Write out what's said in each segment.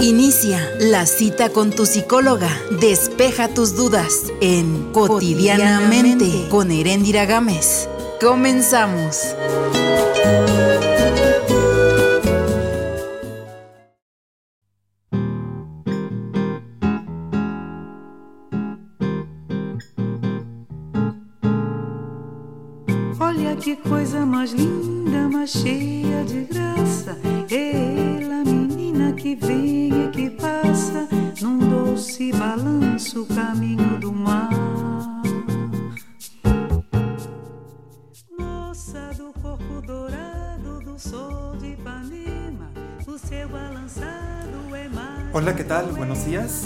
Inicia la cita con tu psicóloga. Despeja tus dudas en Cotidianamente con Erendira Gámez. Comenzamos. Olha que coisa mais linda, mais cheia de graça. Hola, ¿qué tal? Buenos días.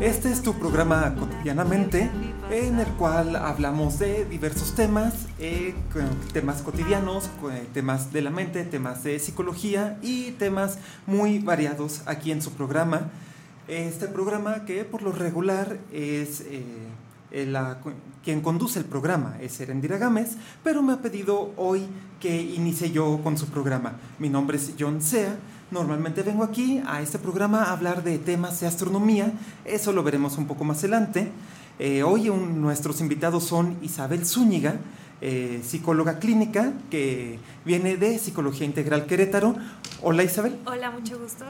Este es tu programa cotidianamente en el cual hablamos de diversos temas, eh, temas cotidianos, co- temas de la mente, temas de psicología y temas muy variados aquí en su programa. Este programa que por lo regular es eh, eh, la- quien conduce el programa, es Erendira Gámez, pero me ha pedido hoy que inicie yo con su programa. Mi nombre es John Sea. Normalmente vengo aquí a este programa a hablar de temas de astronomía, eso lo veremos un poco más adelante. Eh, hoy un- nuestros invitados son Isabel Zúñiga, eh, psicóloga clínica que viene de Psicología Integral Querétaro. Hola Isabel. Hola, mucho gusto.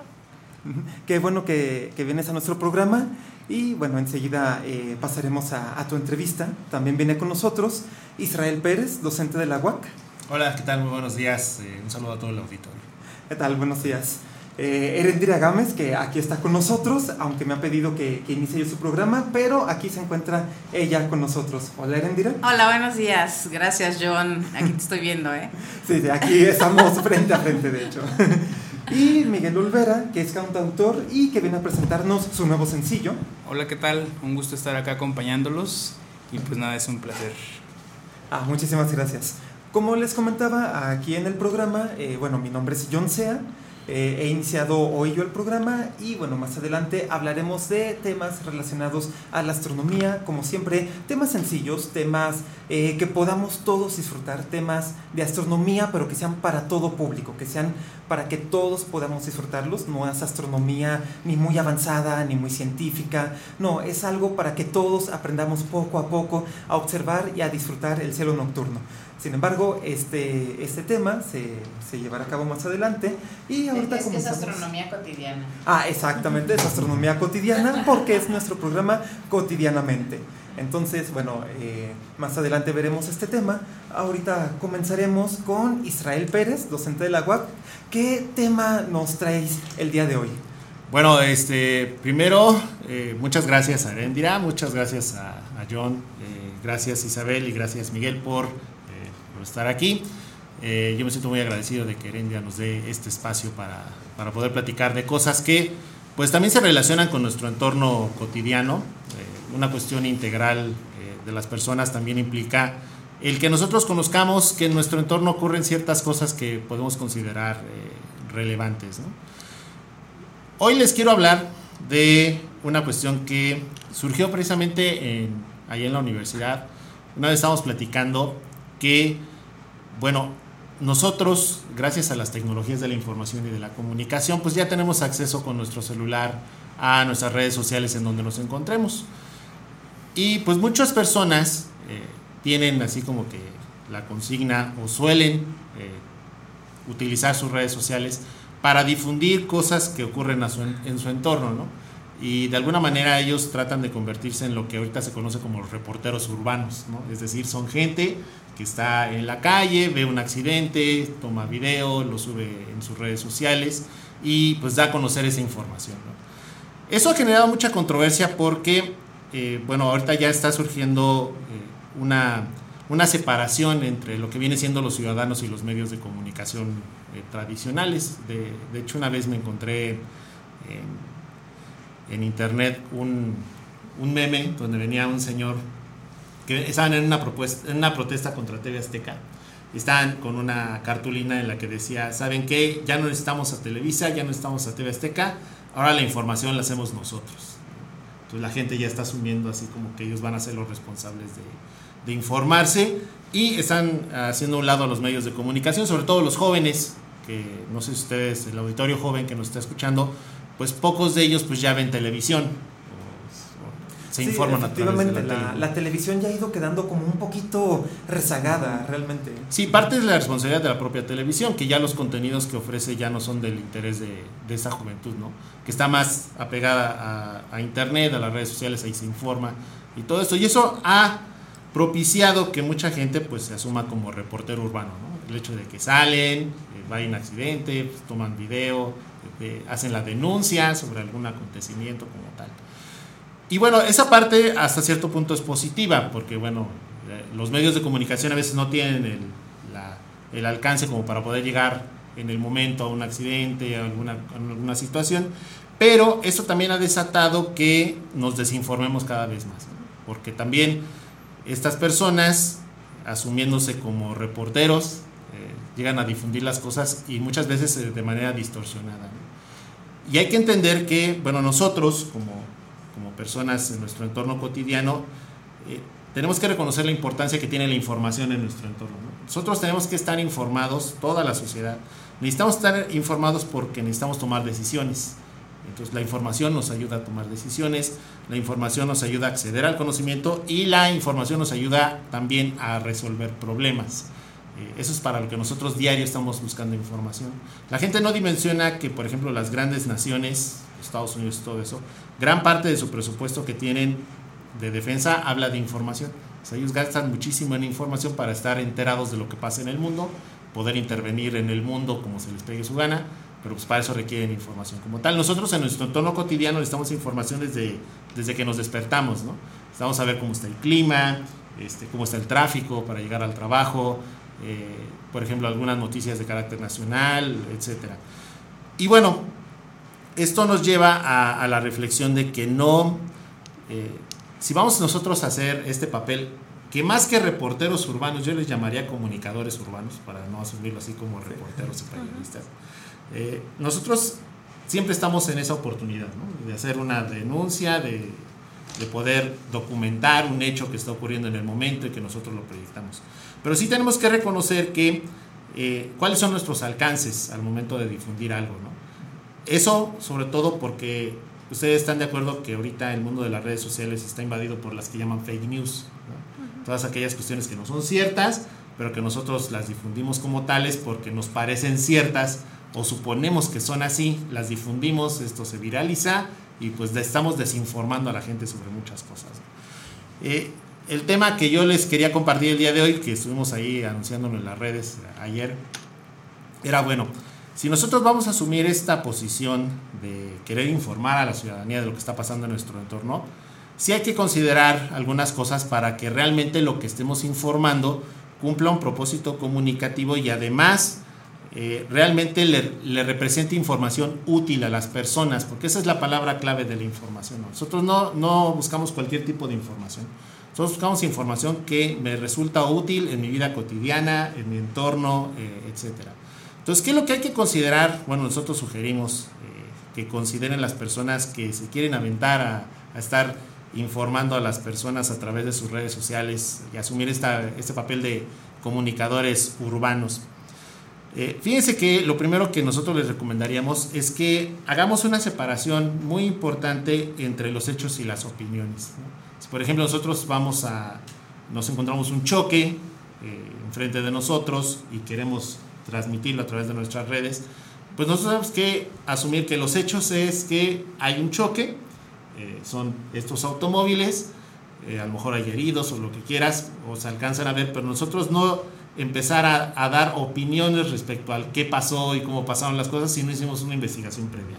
Qué bueno que, que vienes a nuestro programa y bueno, enseguida eh, pasaremos a, a tu entrevista. También viene con nosotros Israel Pérez, docente de la UAC. Hola, ¿qué tal? Muy buenos días. Eh, un saludo a todo el auditorio. ¿Qué tal? Buenos días. Eh, Erendira Gámez, que aquí está con nosotros, aunque me ha pedido que, que inicie yo su programa, pero aquí se encuentra ella con nosotros. Hola Erendira. Hola, buenos días. Gracias, John. Aquí te estoy viendo, ¿eh? Sí, sí, aquí estamos frente a frente, de hecho. Y Miguel Olvera, que es cantautor y que viene a presentarnos su nuevo sencillo. Hola, ¿qué tal? Un gusto estar acá acompañándolos y pues nada, es un placer. Ah, muchísimas gracias. Como les comentaba aquí en el programa, eh, bueno, mi nombre es John Sea. eh, he iniciado hoy yo el programa y bueno, más adelante hablaremos de temas relacionados a la astronomía, como siempre, temas sencillos, temas eh, que podamos todos disfrutar, temas de astronomía, pero que sean para todo público, que sean para que todos podamos disfrutarlos. No es astronomía ni muy avanzada, ni muy científica, no, es algo para que todos aprendamos poco a poco a observar y a disfrutar el cielo nocturno. Sin embargo, este, este tema se, se llevará a cabo más adelante y ahorita Es que es comenzamos. astronomía cotidiana. Ah, exactamente, es astronomía cotidiana porque es nuestro programa cotidianamente. Entonces, bueno, eh, más adelante veremos este tema. Ahorita comenzaremos con Israel Pérez, docente de la UAC. ¿Qué tema nos traéis el día de hoy? Bueno, este, primero, eh, muchas gracias a Arendira, muchas gracias a, a John, eh, gracias Isabel y gracias Miguel por, estar aquí. Eh, yo me siento muy agradecido de que Arendira nos dé este espacio para, para poder platicar de cosas que pues también se relacionan con nuestro entorno cotidiano. Eh, una cuestión integral eh, de las personas también implica el que nosotros conozcamos que en nuestro entorno ocurren ciertas cosas que podemos considerar eh, relevantes. Hoy les quiero hablar de una cuestión que surgió precisamente en, ahí en la universidad. Una vez estábamos platicando que, bueno, nosotros, gracias a las tecnologías de la información y de la comunicación, pues ya tenemos acceso con nuestro celular a nuestras redes sociales en donde nos encontremos. Y pues muchas personas eh, tienen así como que la consigna o suelen eh, utilizar sus redes sociales para difundir cosas que ocurren en, en su entorno, ¿no? Y de alguna manera ellos tratan de convertirse en lo que ahorita se conoce como los reporteros urbanos, ¿no? Es decir, son gente que está en la calle, ve un accidente, toma video, lo sube en sus redes sociales y pues da a conocer esa información. Eso ha generado mucha controversia porque, eh, bueno, ahorita ya está surgiendo eh, una, una separación entre lo que viene siendo los ciudadanos y los medios de comunicación eh, tradicionales. De, de, hecho, una vez me encontré en, internet un, un meme donde venía un señor que estaban en una, propuesta, en una protesta contra TV Azteca. Estaban con una cartulina en la que decía, ¿saben qué? Ya no necesitamos a Televisa, ya no necesitamos a TV Azteca, ahora la información la hacemos nosotros. Entonces la gente ya está asumiendo así como que ellos van a ser los responsables de, de informarse y están haciendo un lado a los medios de comunicación, sobre todo los jóvenes, que no sé si ustedes, el auditorio joven que nos está escuchando, pues pocos de ellos pues ya ven televisión, se Sí, informan a través de la, la, tele. la televisión ya ha ido quedando como un poquito rezagada, realmente. Sí, parte de la responsabilidad de la propia televisión, que ya los contenidos que ofrece ya no son del interés de, de esa juventud, ¿no? Que está más apegada a, a internet, a las redes sociales, ahí se informa y todo esto. Y eso ha propiciado que mucha gente pues se asuma como reportero urbano, ¿no? El hecho de que salen, eh, va a accidente, pues, toman video, eh, hacen la denuncia sobre algún acontecimiento como tal. Y bueno, esa parte hasta cierto punto es positiva, porque bueno, eh, los medios de comunicación a veces no tienen el, la- el alcance como para poder llegar en el momento a un accidente, a alguna, a alguna situación, pero eso también ha desatado que nos desinformemos cada vez más, ¿no? porque también estas personas, asumiéndose como reporteros, llegan a difundir las cosas y muchas veces eh, de manera distorsionada. ¿no? Y hay que entender que, bueno, nosotros como, como personas en nuestro entorno cotidiano, eh, tenemos que reconocer la importancia que tiene la información en nuestro entorno. ¿no? Nosotros tenemos que estar informados, toda la sociedad. Necesitamos estar informados porque necesitamos tomar decisiones. Entonces la información nos ayuda a tomar decisiones, la información nos ayuda a acceder al conocimiento y la información nos ayuda también a resolver problemas. Eh, eso es para lo que nosotros diario estamos buscando información. La gente no dimensiona que, por ejemplo, las grandes naciones, Estados Unidos todo eso, gran parte de su presupuesto que tienen de defensa habla de información. O ellos gastan muchísimo en información para estar enterados de lo que pasa en el mundo, poder intervenir en el mundo como se les pegue su gana, pero pues para eso requieren información como tal. Nosotros en nuestro entorno cotidiano necesitamos información desde, desde que nos despertamos, ¿no? Necesitamos saber cómo está el clima, este, cómo está el tráfico para llegar al trabajo, eh, por ejemplo, algunas noticias de carácter nacional, etcétera. Y bueno, esto nos lleva a, a la reflexión de que no, eh, si vamos nosotros a hacer este papel, que más que reporteros urbanos, yo les llamaría comunicadores urbanos, para no asumirlo así como reporteros y periodistas, eh, nosotros siempre estamos en esa oportunidad, ¿no? de hacer una denuncia, de, de poder documentar un hecho que está ocurriendo en el momento y que nosotros lo proyectamos. Pero sí tenemos que reconocer que eh, cuáles son nuestros alcances al momento de difundir algo, ¿no? Eso sobre todo porque ustedes están de acuerdo que ahorita el mundo de las redes sociales está invadido por las que llaman fake news, ¿no? todas aquellas cuestiones que no son ciertas, pero que nosotros las difundimos como tales porque nos parecen ciertas o suponemos que son así, las difundimos, esto se viraliza y pues estamos desinformando a la gente sobre muchas cosas. Eh, el tema que yo les quería compartir el día de hoy, que estuvimos ahí anunciándolo en las redes ayer, era bueno, si nosotros vamos a asumir esta posición de querer informar a la ciudadanía de lo que está pasando en nuestro entorno, sí hay que considerar algunas cosas para que realmente lo que estemos informando cumpla un propósito comunicativo y además eh, realmente le, represente información útil a las personas, porque esa es la palabra clave de la información. ¿no? Nosotros no, no buscamos cualquier tipo de información. Nosotros buscamos información que me resulta útil en mi vida cotidiana, en mi entorno, eh, etcétera. Entonces, ¿qué es lo que hay que considerar? Bueno, nosotros sugerimos eh, que consideren las personas que se quieren aventar a, estar informando a las personas a través de sus redes sociales y asumir este papel de comunicadores urbanos. Eh, fíjense que lo primero que nosotros les recomendaríamos es que hagamos una separación muy importante entre los hechos y las opiniones. Por ejemplo, nosotros vamos a, nos encontramos un choque eh, enfrente de nosotros y queremos transmitirlo a través de nuestras redes, pues nosotros tenemos que asumir que los hechos es que hay un choque, eh, son estos automóviles, eh, a lo mejor hay heridos o lo que quieras, o se alcanzan a ver, pero nosotros no empezar a, a, dar opiniones respecto al qué pasó y cómo pasaron las cosas si no hicimos una investigación previa.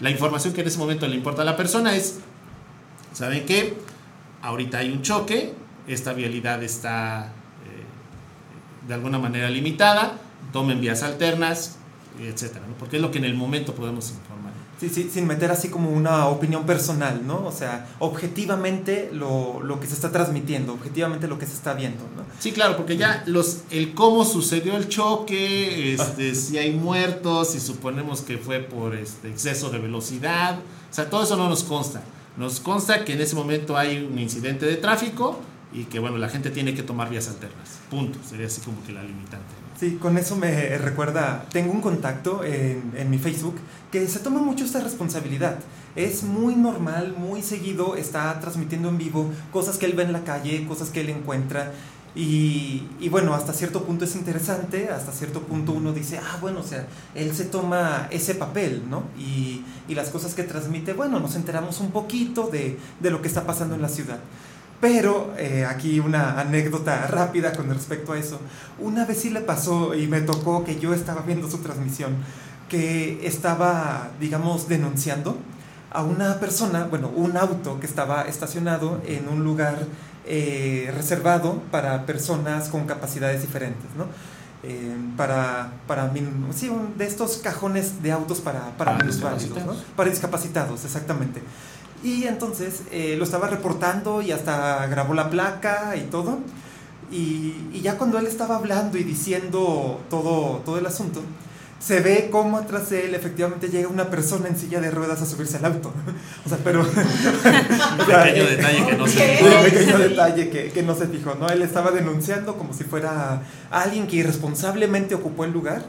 La información que en ese momento le importa a la persona es, ¿saben qué? Ahorita hay un choque, esta vialidad está eh, de alguna manera limitada, tomen vías alternas, etcétera, ¿no? porque es lo que en el momento podemos informar. Sí, sí, sin meter así como una opinión personal, ¿no? O sea, objetivamente lo, lo, que se está transmitiendo, objetivamente lo que se está viendo, ¿no? Sí, claro, porque ya los, el cómo sucedió el choque, este, si hay muertos, si suponemos que fue por este, exceso de velocidad, o sea, todo eso no nos consta. Nos consta que en ese momento hay un incidente de tráfico y que, bueno, la gente tiene que tomar vías alternas. Punto. Sería así como que la limitante. Sí, con eso me recuerda, tengo un contacto en, en, mi Facebook que se toma mucho esta responsabilidad. Es muy normal, muy seguido, está transmitiendo en vivo cosas que él ve en la calle, cosas que él encuentra. Y, y, bueno, hasta cierto punto es interesante, hasta cierto punto uno dice, ah, bueno, o sea, él se toma ese papel, ¿no? Y, y las cosas que transmite, bueno, nos enteramos un poquito de, de lo que está pasando en la ciudad. Pero eh, aquí una anécdota rápida con respecto a eso. Una vez sí le pasó y me tocó que yo estaba viendo su transmisión, que estaba, digamos, denunciando a una persona, bueno, un auto que estaba estacionado en un lugar eh, reservado para personas con capacidades diferentes, ¿no? Eh, para, para sí, un, de estos cajones de autos para, para, ¿no? Para discapacitados, exactamente. Y entonces eh, lo estaba reportando y hasta grabó la placa y todo. Y, y, ya cuando él estaba hablando y diciendo todo, todo el asunto, se ve cómo atrás de él efectivamente llega una persona en silla de ruedas a subirse al auto. o sea, pero... un pequeño detalle que no se fijó. Un pequeño detalle que, que no se fijó, ¿no? Él estaba denunciando como si fuera alguien que irresponsablemente ocupó el lugar.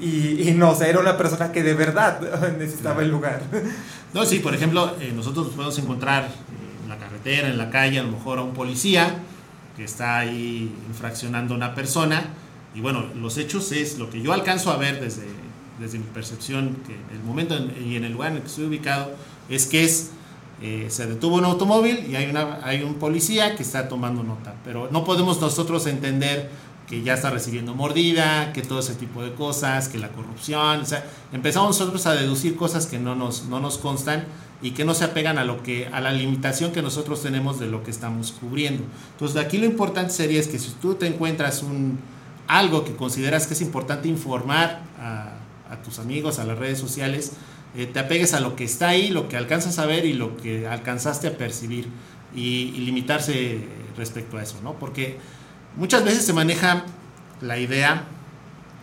Y, y, no, o sea, era una persona que de verdad necesitaba el lugar. No, sí, por ejemplo, eh, nosotros podemos encontrar en la carretera, en la calle, a lo mejor a un policía que está ahí infraccionando a una persona. Y bueno, los hechos es lo que yo alcanzo a ver desde, desde mi percepción, que el momento en, y en el lugar en el que estoy ubicado, es que es, eh, se detuvo un automóvil y hay, una, hay un policía que está tomando nota. Pero no podemos nosotros entender que ya está recibiendo mordida, que todo ese tipo de cosas, que la corrupción, o sea, empezamos nosotros a deducir cosas que no nos, no nos constan y que no se apegan a lo que a la limitación que nosotros tenemos de lo que estamos cubriendo. Entonces, aquí lo importante sería es que si tú te encuentras un algo que consideras que es importante informar a, tus amigos, a las redes sociales, eh, te apegues a lo que está ahí, lo que alcanzas a ver y lo que alcanzaste a percibir y, y limitarse respecto a eso, ¿no? Porque Muchas veces se maneja la idea,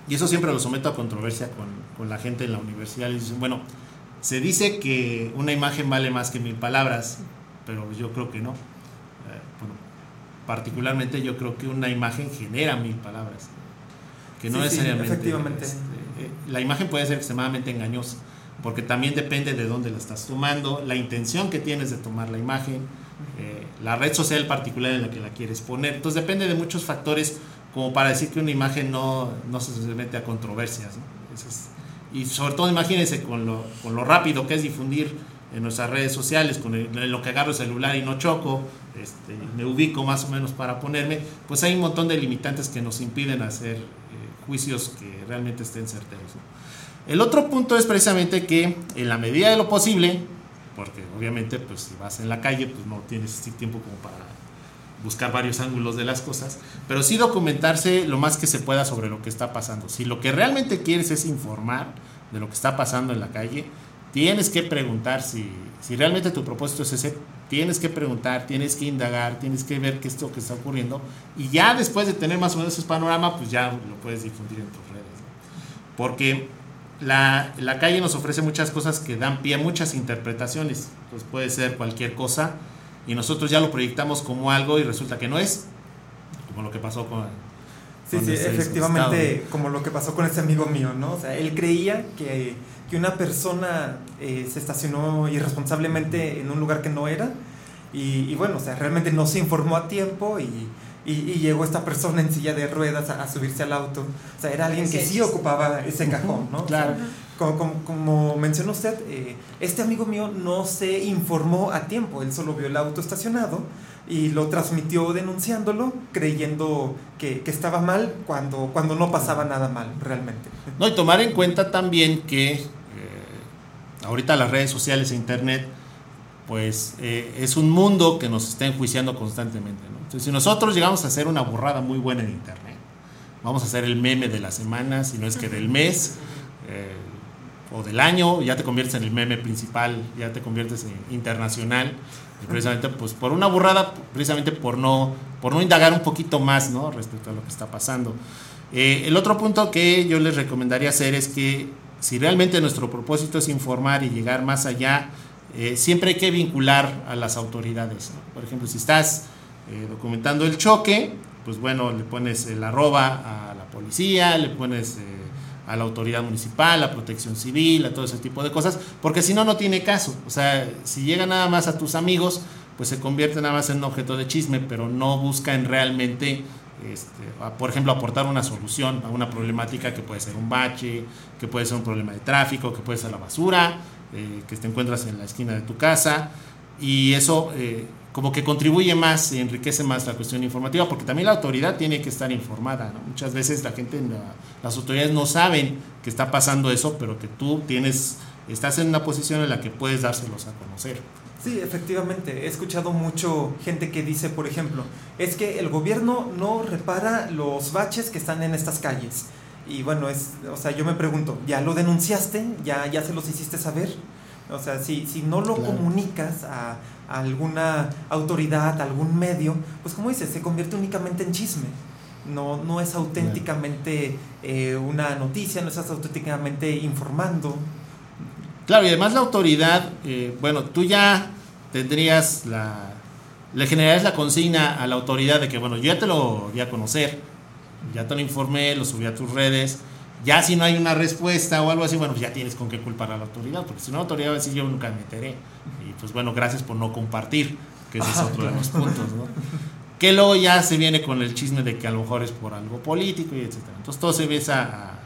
y eso siempre lo someto a controversia con, con la gente en la universidad, y dicen, bueno, se dice que una imagen vale más que mil palabras, pero yo creo que no. Particularmente yo creo que una imagen genera mil palabras, que no Sí, necesariamente... efectivamente. este, eh, la imagen puede ser extremadamente engañosa, porque también depende de dónde la estás tomando, la intención que tienes de tomar la imagen, eh, la red social particular en la que la quieres poner. Entonces depende de muchos factores como para decir que una imagen no, no se mete a controversias. ¿no? Es- y sobre todo imagínense con lo, con lo rápido que es difundir en nuestras redes sociales, con lo que agarro el celular y no choco, este, me ubico más o menos para ponerme, pues hay un montón de limitantes que nos impiden hacer eh, juicios que realmente estén certeros. El otro punto es precisamente que en la medida de lo posible, porque obviamente pues si vas en la calle pues no tienes tiempo como para buscar varios ángulos de las cosas, pero sí documentarse lo más que se pueda sobre lo que está pasando. Si lo que realmente quieres es informar de lo que está pasando en la calle, tienes que preguntar si, si realmente tu propósito es ese, tienes que preguntar, tienes que indagar, tienes que ver qué es lo que está ocurriendo y ya después de tener más o menos ese panorama, pues ya lo puedes difundir en tus redes. ¿no? Porque la, la calle nos ofrece muchas cosas que dan pie a muchas interpretaciones. Pues puede ser cualquier cosa y nosotros ya lo proyectamos como algo y resulta que no es, como lo que pasó con... Sí, con sí, este efectivamente, como lo que pasó con este amigo mío, ¿no? O sea, él creía que, que una persona eh, se estacionó irresponsablemente en un lugar que no era. Y, y bueno, o sea, realmente no se informó a tiempo y, y- y llegó esta persona en silla de ruedas a, a subirse al auto. O sea, era alguien que sí ocupaba ese cajón, ¿no? O sea, Claro. como, como, como mencionó usted, eh, este amigo mío no se informó a tiempo, él solo vio el auto estacionado y lo transmitió denunciándolo, creyendo que, que estaba mal cuando, cuando no pasaba nada mal realmente. No, y tomar en cuenta también que ahorita las redes sociales e internet, pues eh, es un mundo que nos está enjuiciando constantemente. Entonces, si nosotros llegamos a hacer una borrada muy buena en internet, vamos a hacer el meme de la semana, si no es que del mes, eh, o del año, ya te conviertes en el meme principal, ya te conviertes en internacional, precisamente pues por una burrada, precisamente por no, por no indagar un poquito más ¿no? respecto a lo que está pasando. Eh, el otro punto que yo les recomendaría hacer es que si realmente nuestro propósito es informar y llegar más allá, eh, siempre hay que vincular a las autoridades. Por ejemplo, si estás eh, documentando el choque, pues bueno, le pones el arroba a la policía, le pones eh, a la autoridad municipal, a protección civil, a todo ese tipo de cosas, porque si no, no tiene caso. O sea, si llega nada más a tus amigos, pues se convierte nada más en un objeto de chisme, pero no busca en realmente, este, por ejemplo, aportar una solución a una problemática que puede ser un bache, que puede ser un problema de tráfico, que puede ser la basura, eh, que te encuentras en la esquina de tu casa, y eso eh, como que contribuye más, enriquece más la cuestión informativa, porque también la autoridad tiene que estar informada. Muchas veces la gente, la- las autoridades no saben que está pasando eso, pero que tú tienes, estás en una posición en la que puedes dárselos a conocer. Sí, efectivamente. He escuchado mucho gente que dice, por ejemplo, es que el gobierno no repara los baches que están en estas calles. Y bueno, es, o sea, yo me pregunto, ¿ya lo denunciaste? ¿Ya, ya se los hiciste saber? O sea, si, si no lo Claro. comunicas a, a alguna autoridad, a algún medio, pues como dices, se convierte únicamente en chisme. No, no es auténticamente eh, una noticia, no estás auténticamente informando. Claro, y además la autoridad, eh, bueno, tú ya tendrías la, le generarías la consigna a la autoridad de que, bueno, yo ya te lo di a conocer, ya te lo informé, lo subí a tus redes, ya si no hay una respuesta o algo así, bueno, ya tienes con qué culpar a la autoridad, porque si no la autoridad va a decir yo nunca me enteré. Y pues bueno, gracias por no compartir, que ese es otro de los puntos, ¿no? Que luego ya se viene con el chisme de que a lo mejor es por algo político y etcétera. Entonces todo se empieza a,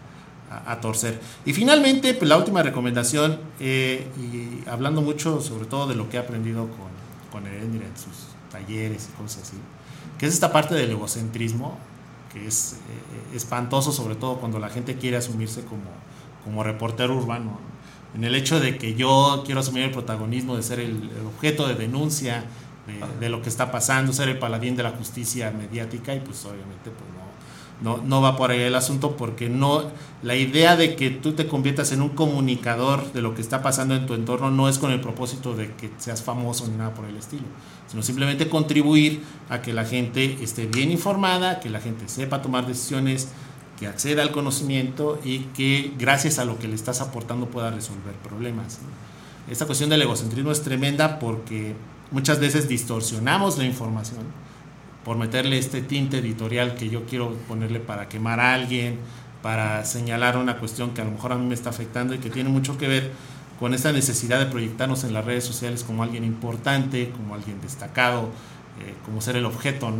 a- torcer. Y finalmente, pues la última recomendación, eh, y hablando mucho sobre todo de lo que he aprendido con, con Erendira en sus talleres y cosas así, que es esta parte del egocentrismo, que es eh, espantoso sobre todo cuando la gente quiere asumirse como, como reportero urbano. ¿no? En el hecho de que yo quiero asumir el protagonismo de ser el, el objeto de denuncia de, de lo que está pasando, ser el paladín de la justicia mediática y pues obviamente pues no, no, va por ahí el asunto porque no la idea de que tú te conviertas en un comunicador de lo que está pasando en tu entorno no es con el propósito de que seas famoso ni nada por el estilo, sino simplemente contribuir a que la gente esté bien informada, que la gente sepa tomar decisiones, que acceda al conocimiento y que gracias a lo que le estás aportando pueda resolver problemas. Esta cuestión del egocentrismo es tremenda porque muchas veces distorsionamos la información por meterle este tinte editorial que yo quiero ponerle para quemar a alguien, para señalar una cuestión que a lo mejor a mí me está afectando y que tiene mucho que ver con esta necesidad de proyectarnos en las redes sociales como alguien importante, como alguien destacado, eh, como ser el objeto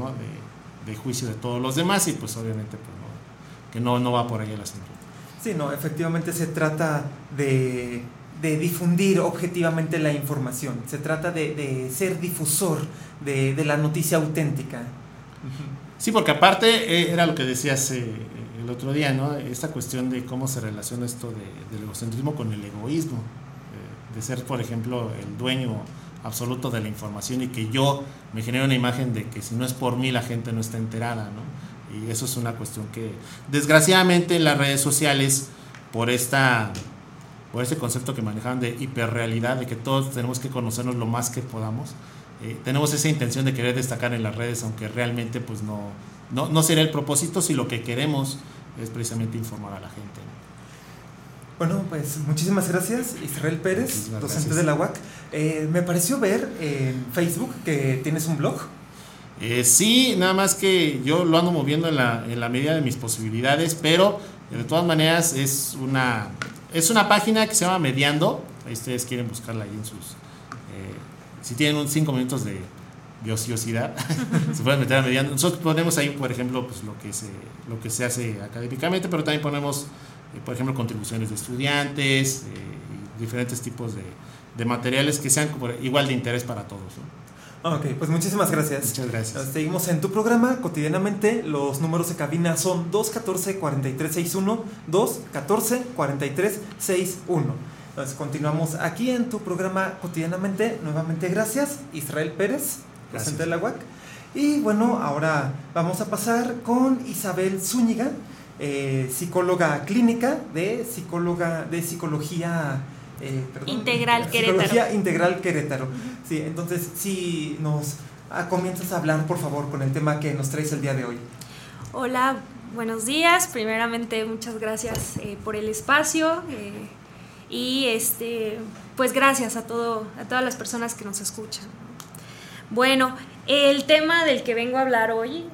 de, juicio de todos los demás y pues obviamente pues, que no, no va por ahí el asunto. Sí, no, efectivamente se trata de, de difundir objetivamente la información, se trata de, de ser difusor de, de la noticia auténtica. Sí, porque aparte eh, era lo que decías eh, el otro día, ¿no? Esta cuestión de cómo se relaciona esto de- del egocentrismo con el egoísmo, eh, de ser, por ejemplo, el dueño absoluto de la información y que yo me genero una imagen de que si no es por mí la gente no está enterada, ¿no? Y eso es una cuestión que, desgraciadamente, en las redes sociales, por esta por ese concepto que manejaban de hiperrealidad, de que todos tenemos que conocernos lo más que podamos, eh, tenemos esa intención de querer destacar en las redes, aunque realmente pues no, no, no sería el propósito si lo que queremos es precisamente informar a la gente. Bueno, pues muchísimas gracias, Israel Pérez, Muchísimas docente gracias. de la UAC. Eh, me pareció ver en Facebook que tienes un blog. Eh, sí, nada más que yo lo ando moviendo en la, en la medida de mis posibilidades, pero de todas maneras es una, es una página que se llama Mediando. Ahí ustedes quieren buscarla ahí en sus... eh, si tienen un 5 minutos de, ociosidad, se pueden meter a Mediando. Nosotros ponemos ahí, por ejemplo, pues, lo, que se, lo que se hace académicamente, pero también ponemos, eh, por ejemplo, contribuciones de estudiantes eh, y diferentes tipos de, de materiales que sean igual de interés para todos. Ok, pues muchísimas gracias. Muchas gracias. Seguimos en tu programa cotidianamente. Los números de cabina son 214-4361, 214-4361. Entonces continuamos aquí en tu programa cotidianamente. Nuevamente gracias, Israel Pérez, Gracias. docente de la UAC. Y bueno, ahora vamos a pasar con Isabel Zúñiga. eh, psicóloga clínica de psicóloga de psicología eh, perdón, Integral psicología Querétaro. integral Querétaro. Sí, entonces si nos ah, comienzas a hablar por favor con el tema que nos traes el día de hoy. Hola, buenos días. Primeramente, muchas gracias eh, por el espacio eh, y este, pues gracias a todo, a todas las personas que nos escuchan. Bueno, el tema del que vengo a hablar hoy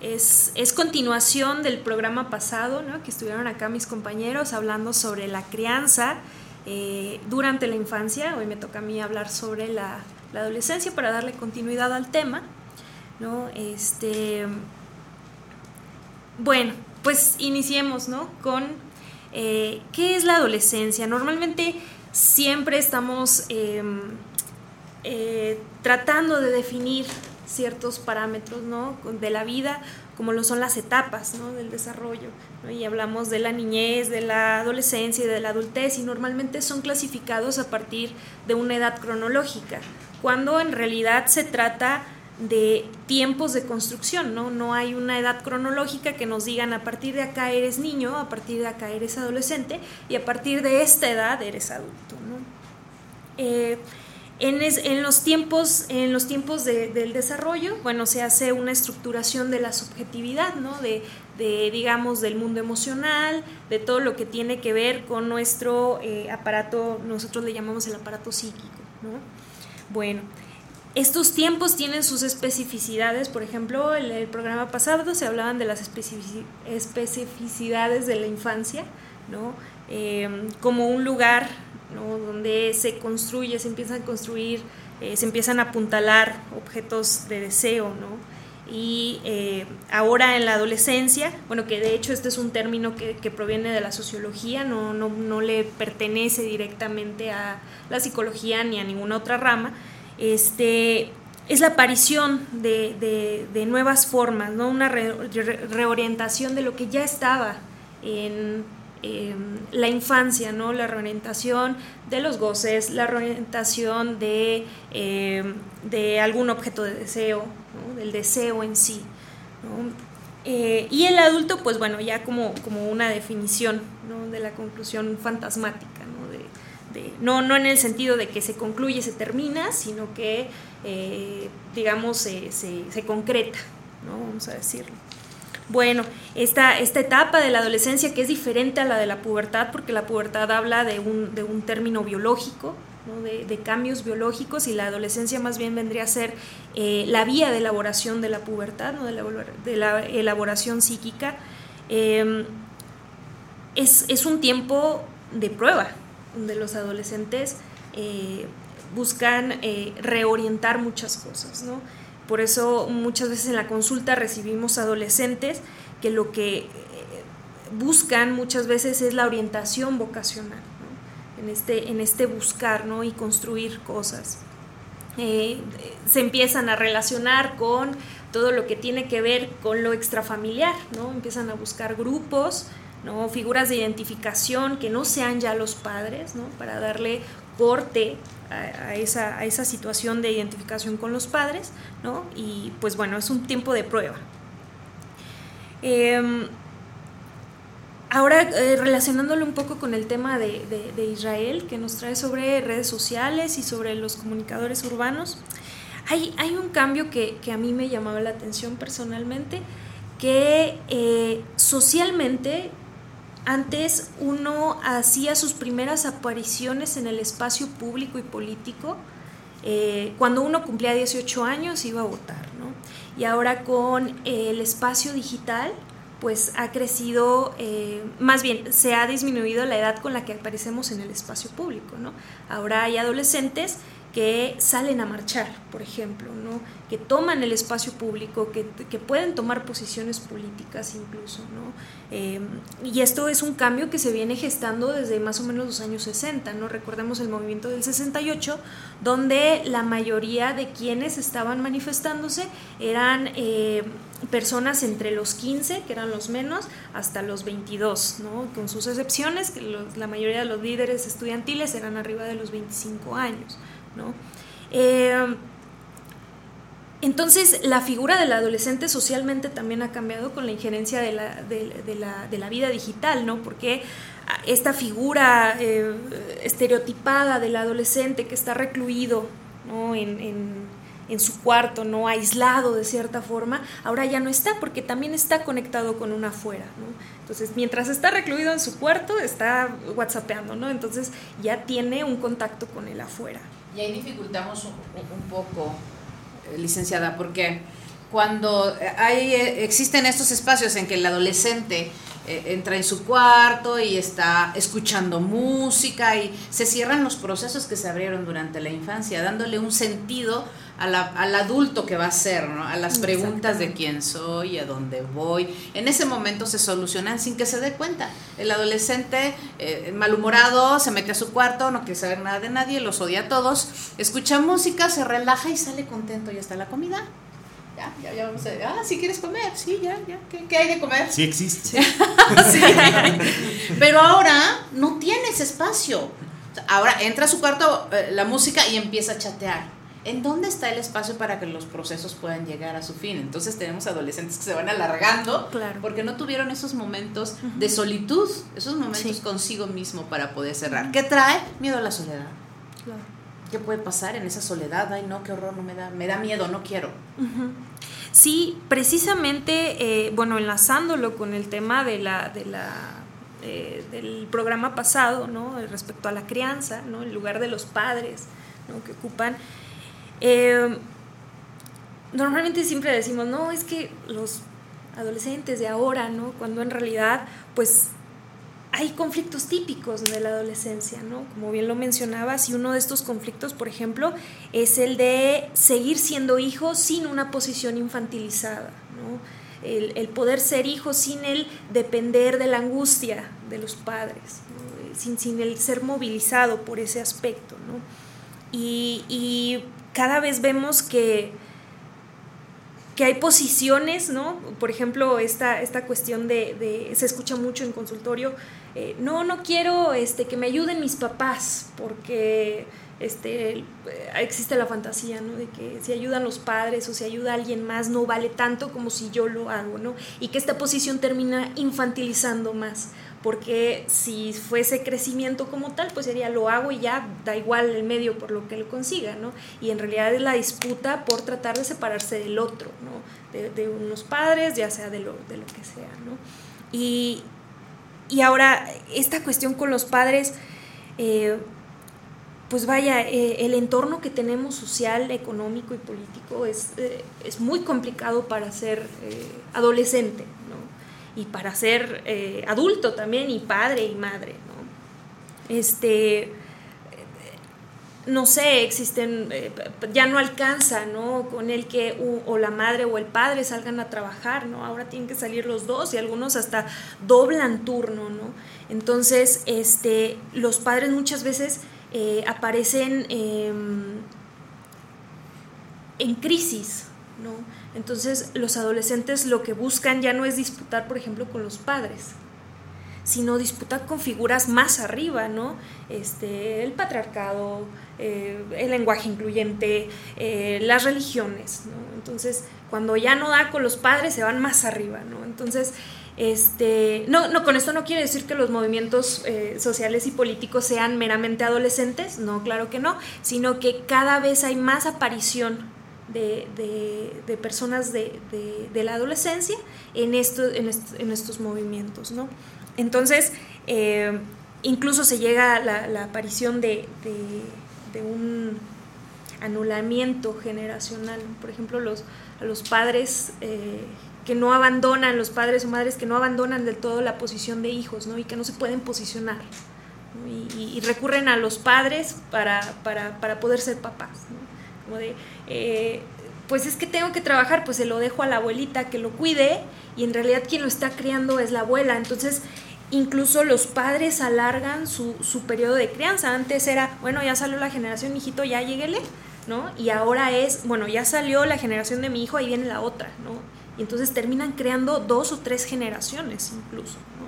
es, es continuación del programa pasado, ¿no? que estuvieron acá mis compañeros hablando sobre la crianza eh, durante la infancia. Hoy me toca a mí hablar sobre la, adolescencia para darle continuidad al tema. ¿no? Este, bueno, pues iniciemos, ¿no? Con eh, qué es la adolescencia. Normalmente siempre estamos eh, eh, tratando de definir ciertos parámetros, ¿no? De la vida, como lo son las etapas, ¿no? Del desarrollo. ¿no? Y hablamos de la niñez, de la adolescencia y de la adultez, y normalmente son clasificados a partir de una edad cronológica, cuando en realidad se trata de tiempos de construcción, ¿no? No hay una edad cronológica que nos digan a partir de acá eres niño, a partir de acá eres adolescente y a partir de esta edad eres adulto, ¿no? Eh, en, los tiempos, en los tiempos de- del desarrollo, bueno, se hace una estructuración de la subjetividad, ¿no? De, de, digamos, del mundo emocional, de todo lo que tiene que ver con nuestro eh, aparato, nosotros le llamamos el aparato psíquico, ¿no? Bueno, estos tiempos tienen sus especificidades, por ejemplo, en el programa pasado se hablaban de las especifici- especificidades de la infancia, ¿no? Eh, como un lugar ¿no? donde se construye, se empiezan a construir, eh, se empiezan a apuntalar objetos de deseo, ¿no? Y eh, ahora en la adolescencia, bueno, que de hecho este es un término que, proviene de la sociología, no, no, no le pertenece directamente a la psicología ni a ninguna otra rama, este, es la aparición de, de- nuevas formas, ¿no? una re- re- reorientación de lo que ya estaba en, en la infancia, ¿no? la reorientación de los goces, la reorientación de, eh, de algún objeto de deseo, del deseo en sí. Eh, y el adulto, pues bueno, ya como, como una definición ¿no? de la conclusión fantasmática, ¿no? De- no, no en el sentido de que se concluye, se termina, sino que, eh, digamos, se, se- se concreta, ¿no? vamos a decirlo. Bueno, esta, esta etapa de la adolescencia que es diferente a la de la pubertad, porque la pubertad habla de un, de un término biológico, de, cambios biológicos, y la adolescencia más bien vendría a ser eh, la vía de elaboración de la pubertad, ¿no? de, la, elaboración psíquica. Eh, es, es un tiempo de prueba, donde los adolescentes eh, buscan eh, reorientar muchas cosas, ¿no? Por eso muchas veces en la consulta recibimos adolescentes que lo que eh, buscan muchas veces es la orientación vocacional, en, este, en este buscar ¿no? y construir cosas. Eh, se empiezan a relacionar con todo lo que tiene que ver con lo extrafamiliar, ¿no? Empiezan a buscar grupos, ¿no? Figuras de identificación que no sean ya los padres, ¿no? Para darle corte a, esa, a esa situación de identificación con los padres, ¿no? Y pues bueno, es un tiempo de prueba. Eh, Ahora, eh, relacionándolo un poco con el tema de, Israel, que nos trae sobre redes sociales y sobre los comunicadores urbanos, hay, hay un cambio que, que, a mí me llamaba la atención personalmente, que eh, socialmente antes uno hacía sus primeras apariciones en el espacio público y político, eh, cuando uno cumplía 18 años iba a votar, ¿no? Y ahora con el espacio digital, pues ha crecido, eh, más bien se ha disminuido la edad con la que aparecemos en el espacio público, ¿no? Ahora hay adolescentes que salen a marchar, por ejemplo, ¿no? que toman el espacio público, que, que pueden tomar posiciones políticas incluso. ¿no? Eh, y esto es un cambio que se viene gestando desde más o menos los años 60. ¿no? Recordemos el movimiento del 68, donde la mayoría de quienes estaban manifestándose eran eh, personas entre los 15, que eran los menos, hasta los 22, ¿no? con sus excepciones, que los, la mayoría de los líderes estudiantiles eran arriba de los 25 años. Eh, entonces, la figura del adolescente socialmente también ha cambiado con la injerencia de la, de, la, de la vida digital, ¿no? Porque esta figura eh, estereotipada del adolescente que está recluido ¿no? en, en, su cuarto, no aislado de cierta forma, ahora ya no está porque también está conectado con una afuera. Entonces, mientras está recluido en su cuarto, está whatsappeando, ¿no? Entonces ya tiene un contacto con el afuera. Y ahí dificultamos un, poco eh, licenciada, porque cuando hay, eh, existen estos espacios en que el adolescente eh, entra en su cuarto y está escuchando música y se cierran los procesos que se abrieron durante la infancia, dándole un sentido a la, al adulto que va a ser, ¿no? a las preguntas de quién soy, a dónde voy. En ese momento se solucionan sin que se dé cuenta. El adolescente eh, malhumorado se mete a su cuarto, no quiere saber nada de nadie, los odia a todos, escucha música, se relaja y sale contento y está la comida. Ya, ya, ya vamos a Ah, si quieres comer, sí, ya, ya. ¿Qué, qué hay de comer? Sí existe. sí. Pero ahora no tiene ese espacio. Ahora entra a su cuarto eh, la música y empieza a chatear. ¿En dónde está el espacio para que los procesos puedan llegar a su fin? Entonces tenemos adolescentes que se van alargando Claro. porque no tuvieron esos momentos de solitud, esos momentos Sí. consigo mismo para poder cerrar. ¿Qué trae? Miedo a la soledad. Claro. ¿Qué puede pasar en esa soledad? Ay, no, qué horror, no me da, me da miedo, no quiero. Sí, precisamente, eh, bueno, enlazándolo con el tema de la, de la, eh, del programa pasado, ¿no? Respecto a la crianza, ¿no? El lugar de los padres, ¿no? Que ocupan. Eh, normalmente siempre decimos, no, es que los adolescentes de ahora, ¿no? Cuando en realidad, pues hay conflictos típicos de la adolescencia, ¿no? Como bien lo mencionabas, y uno de estos conflictos, por ejemplo, es el de seguir siendo hijo sin una posición infantilizada, ¿no? El, el poder ser hijo sin el depender de la angustia de los padres, sin, sin el ser movilizado por ese aspecto, ¿no? Y, y cada vez vemos que, que hay posiciones, ¿no? Por ejemplo, esta, esta cuestión de, se escucha mucho en consultorio, eh, no, no quiero este, que me ayuden mis papás, porque este, existe la fantasía, ¿no? De que si ayudan los padres o si ayuda alguien más, no vale tanto como si yo lo hago, ¿no? Y que esta posición termina infantilizando más, porque si fuese crecimiento como tal, pues sería lo hago y ya da igual el medio por lo que lo consiga, ¿no? Y en realidad es la disputa por tratar de separarse del otro, ¿no? De, unos padres, ya sea de lo, de lo que sea, ¿no? Y, y ahora, esta cuestión con los padres, eh, pues vaya, eh, el entorno que tenemos social, económico y político es, eh, es muy complicado para ser adolescente. Y para ser eh, adulto también, y padre y madre, ¿no? Este, no sé, existen, eh, ya no alcanza, ¿no? Con el que o la madre o el padre salgan a trabajar, ¿no? Ahora tienen que salir los dos y algunos hasta doblan turno, ¿no? Entonces, este, los padres muchas veces eh, aparecen em, en crisis, ¿no? Entonces, los adolescentes lo que buscan ya no es disputar, por ejemplo, con los padres, sino disputar con figuras más arriba, ¿no? Este, el patriarcado, eh, el lenguaje incluyente, eh, las religiones, ¿no? Entonces, cuando ya no da con los padres, se van más arriba, ¿no? Entonces, este, no, no, con esto no quiere decir que los movimientos eh, sociales y políticos sean meramente adolescentes, no, claro que no, sino que cada vez hay más aparición de, personas de, la adolescencia en, esto, en, est- en estos movimientos, ¿no? Entonces, eh, incluso se llega a la, aparición de, un anulamiento generacional. Por ejemplo, los, los padres eh, que no abandonan, los padres o madres que no abandonan del todo la posición de hijos, ¿no? Y que no se pueden posicionar. Y, recurren a los padres para, para, para poder ser papás. Como de, eh, pues es que tengo que trabajar, pues se lo dejo a la abuelita que lo cuide y en realidad quien lo está criando es la abuela. Entonces, incluso los padres alargan su, su periodo de crianza. Antes era, bueno, ya salió la generación, hijito, ya lleguele, ¿no? Y ahora es, bueno, ya salió la generación de mi hijo, ahí viene la otra, ¿no? Y entonces terminan creando dos o tres generaciones incluso, ¿no?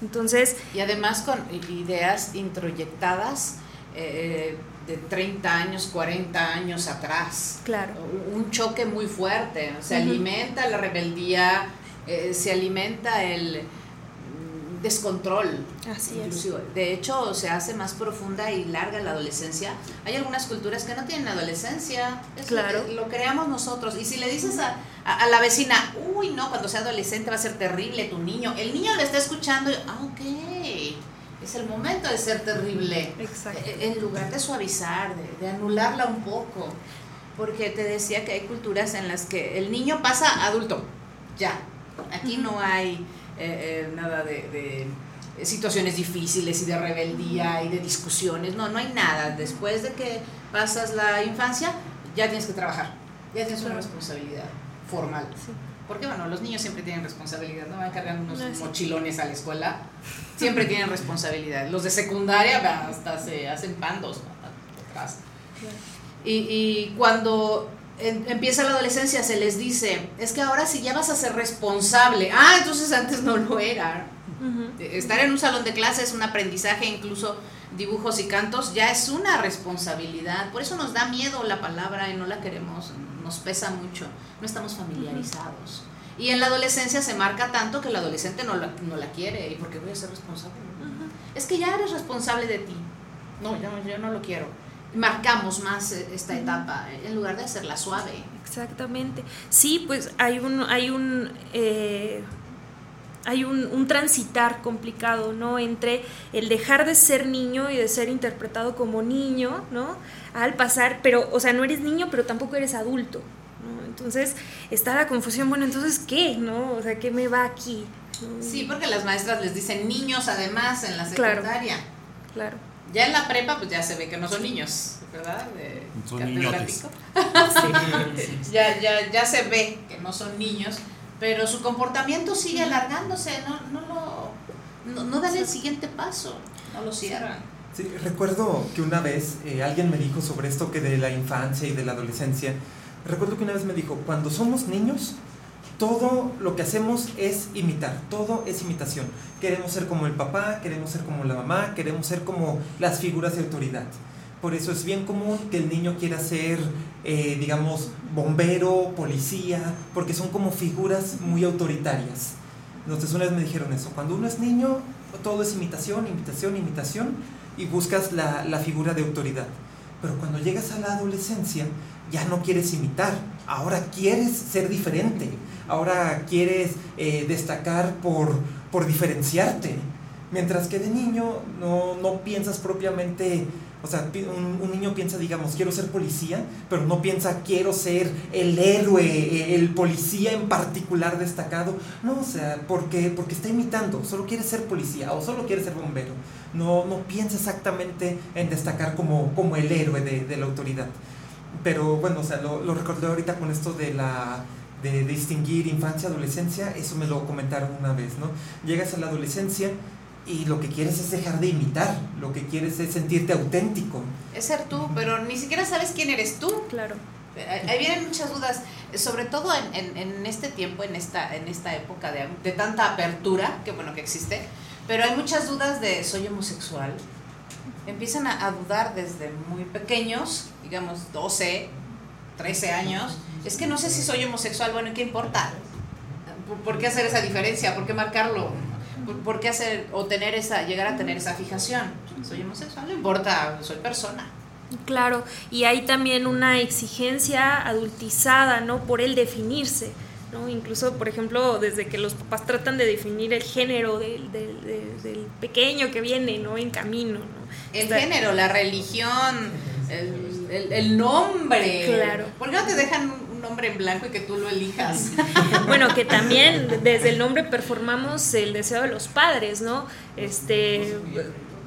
Entonces, Y además con ideas introyectadas eh, de 30 años, 40 años atrás. Claro. Un choque muy fuerte. Se alimenta la rebeldía, eh, se alimenta el mm, descontrol. Así es. De hecho, se hace más profunda y larga la adolescencia. Hay algunas culturas que no tienen adolescencia. Claro. Lo creamos nosotros. Y si le dices a, a- a la vecina, uy, no, cuando sea adolescente va a ser terrible tu niño, el niño le está escuchando y, ah, ok, es el momento de ser terrible. Exacto. Eh, En lugar de suavizar, de, de anularla un poco. Porque te decía que hay culturas en las que el niño pasa adulto. Ya. Aquí no hay eh, eh, nada de, de situaciones difíciles y de rebeldía y de discusiones. No, no hay nada. Después de que pasas la infancia, ya tienes que trabajar. Ya tienes una responsabilidad formal. Sí. Porque bueno, los niños siempre tienen responsabilidad, no van cargando unos sí. mochilones a la escuela. Siempre tienen responsabilidad. Los de secundaria hasta se hacen pandos ¿no? atrás. Y, y cuando en- empieza la adolescencia se les dice, es que ahora si ya vas a ser responsable. Ah, entonces antes no lo era. Estar en un salón de clases, un aprendizaje, incluso dibujos y cantos, ya es una responsabilidad. Por eso nos da miedo la palabra y no la queremos, nos pesa mucho, no estamos familiarizados. Y en la adolescencia se marca tanto que el adolescente no la, no la quiere. ¿Y por qué voy a ser responsable? Es que ya eres responsable de ti. No, yo, yo no lo quiero. Marcamos más eh, esta etapa eh, en lugar de hacerla suave. Exactamente. Sí, pues hay un, hay un, eh, hay un, un transitar complicado, ¿no? Entre el dejar de ser niño y de ser interpretado como niño, ¿no? Al pasar, pero, o sea, no eres niño, pero tampoco eres adulto, ¿no? Entonces está la confusión, bueno, entonces, ¿qué, no? O sea, ¿qué me va aquí? ¿no? Sí, porque las maestras les dicen niños además en la secundaria. Claro. Ya en la prepa, pues ya se ve que no son niños, ¿verdad? De Son catedrático. ya, ya, ya se ve que no son niños, pero su comportamiento sigue alargándose, no, no lo. No, no dan el siguiente paso, no lo cierran. Sí, recuerdo que una vez eh, alguien me dijo sobre esto que de la infancia y de la adolescencia. Recuerdo que una vez me dijo, cuando somos niños, todo lo que hacemos es imitar, todo es imitación. Queremos ser como el papá, queremos ser como la mamá, queremos ser como las figuras de autoridad. Por eso es bien común que el niño quiera ser, eh, digamos, bombero, policía, porque son como figuras muy autoritarias. Entonces una vez me dijeron eso, cuando uno es niño, todo es imitación, imitación, imitación, y buscas la, la figura de autoridad. Pero cuando llegas a la adolescencia, ya no quieres imitar, ahora quieres ser diferente, ahora quieres eh, destacar por, por diferenciarte. Mientras que de niño no, no piensas propiamente, o sea, un, un niño piensa, digamos, quiero ser policía, pero no piensa, quiero ser el héroe, eh, el policía en particular destacado. No, o sea, porque, porque está imitando, solo quiere ser policía o solo quiere ser bombero. No, no piensa exactamente en destacar como, como el héroe de, de la autoridad. Pero bueno, o sea, lo, lo recordé ahorita con esto de la de distinguir infancia, adolescencia, eso me lo comentaron una vez, ¿no? Llegas a la adolescencia y lo que quieres es dejar de imitar, lo que quieres es sentirte auténtico. Es ser tú, pero ni siquiera sabes quién eres tú. Claro. Ahí ahí vienen muchas dudas, sobre todo en, en- en este tiempo, en esta, en esta época de, de tanta apertura, que bueno que existe, pero hay muchas dudas de soy homosexual. Empiezan a, a dudar desde muy pequeños, digamos 12, 13 años. Es que no sé si soy homosexual, bueno, ¿y qué importa? ¿Por- ¿Por qué hacer esa diferencia? ¿Por qué marcarlo? ¿Por, qué hacer o tener esa, llegar a tener esa fijación? Soy homosexual, no importa, soy persona. Claro, y hay también una exigencia adultizada, ¿no? Por el definirse, ¿no? Incluso, por ejemplo, desde que los papás tratan de definir el género del, del- del- del pequeño que viene, ¿no? En camino, ¿no? El género, la religión, el, el- el nombre. Claro. ¿Por qué no te dejan nombre en blanco y que tú lo elijas? Bueno, que también desde el nombre performamos el deseo de los padres, ¿no? Este,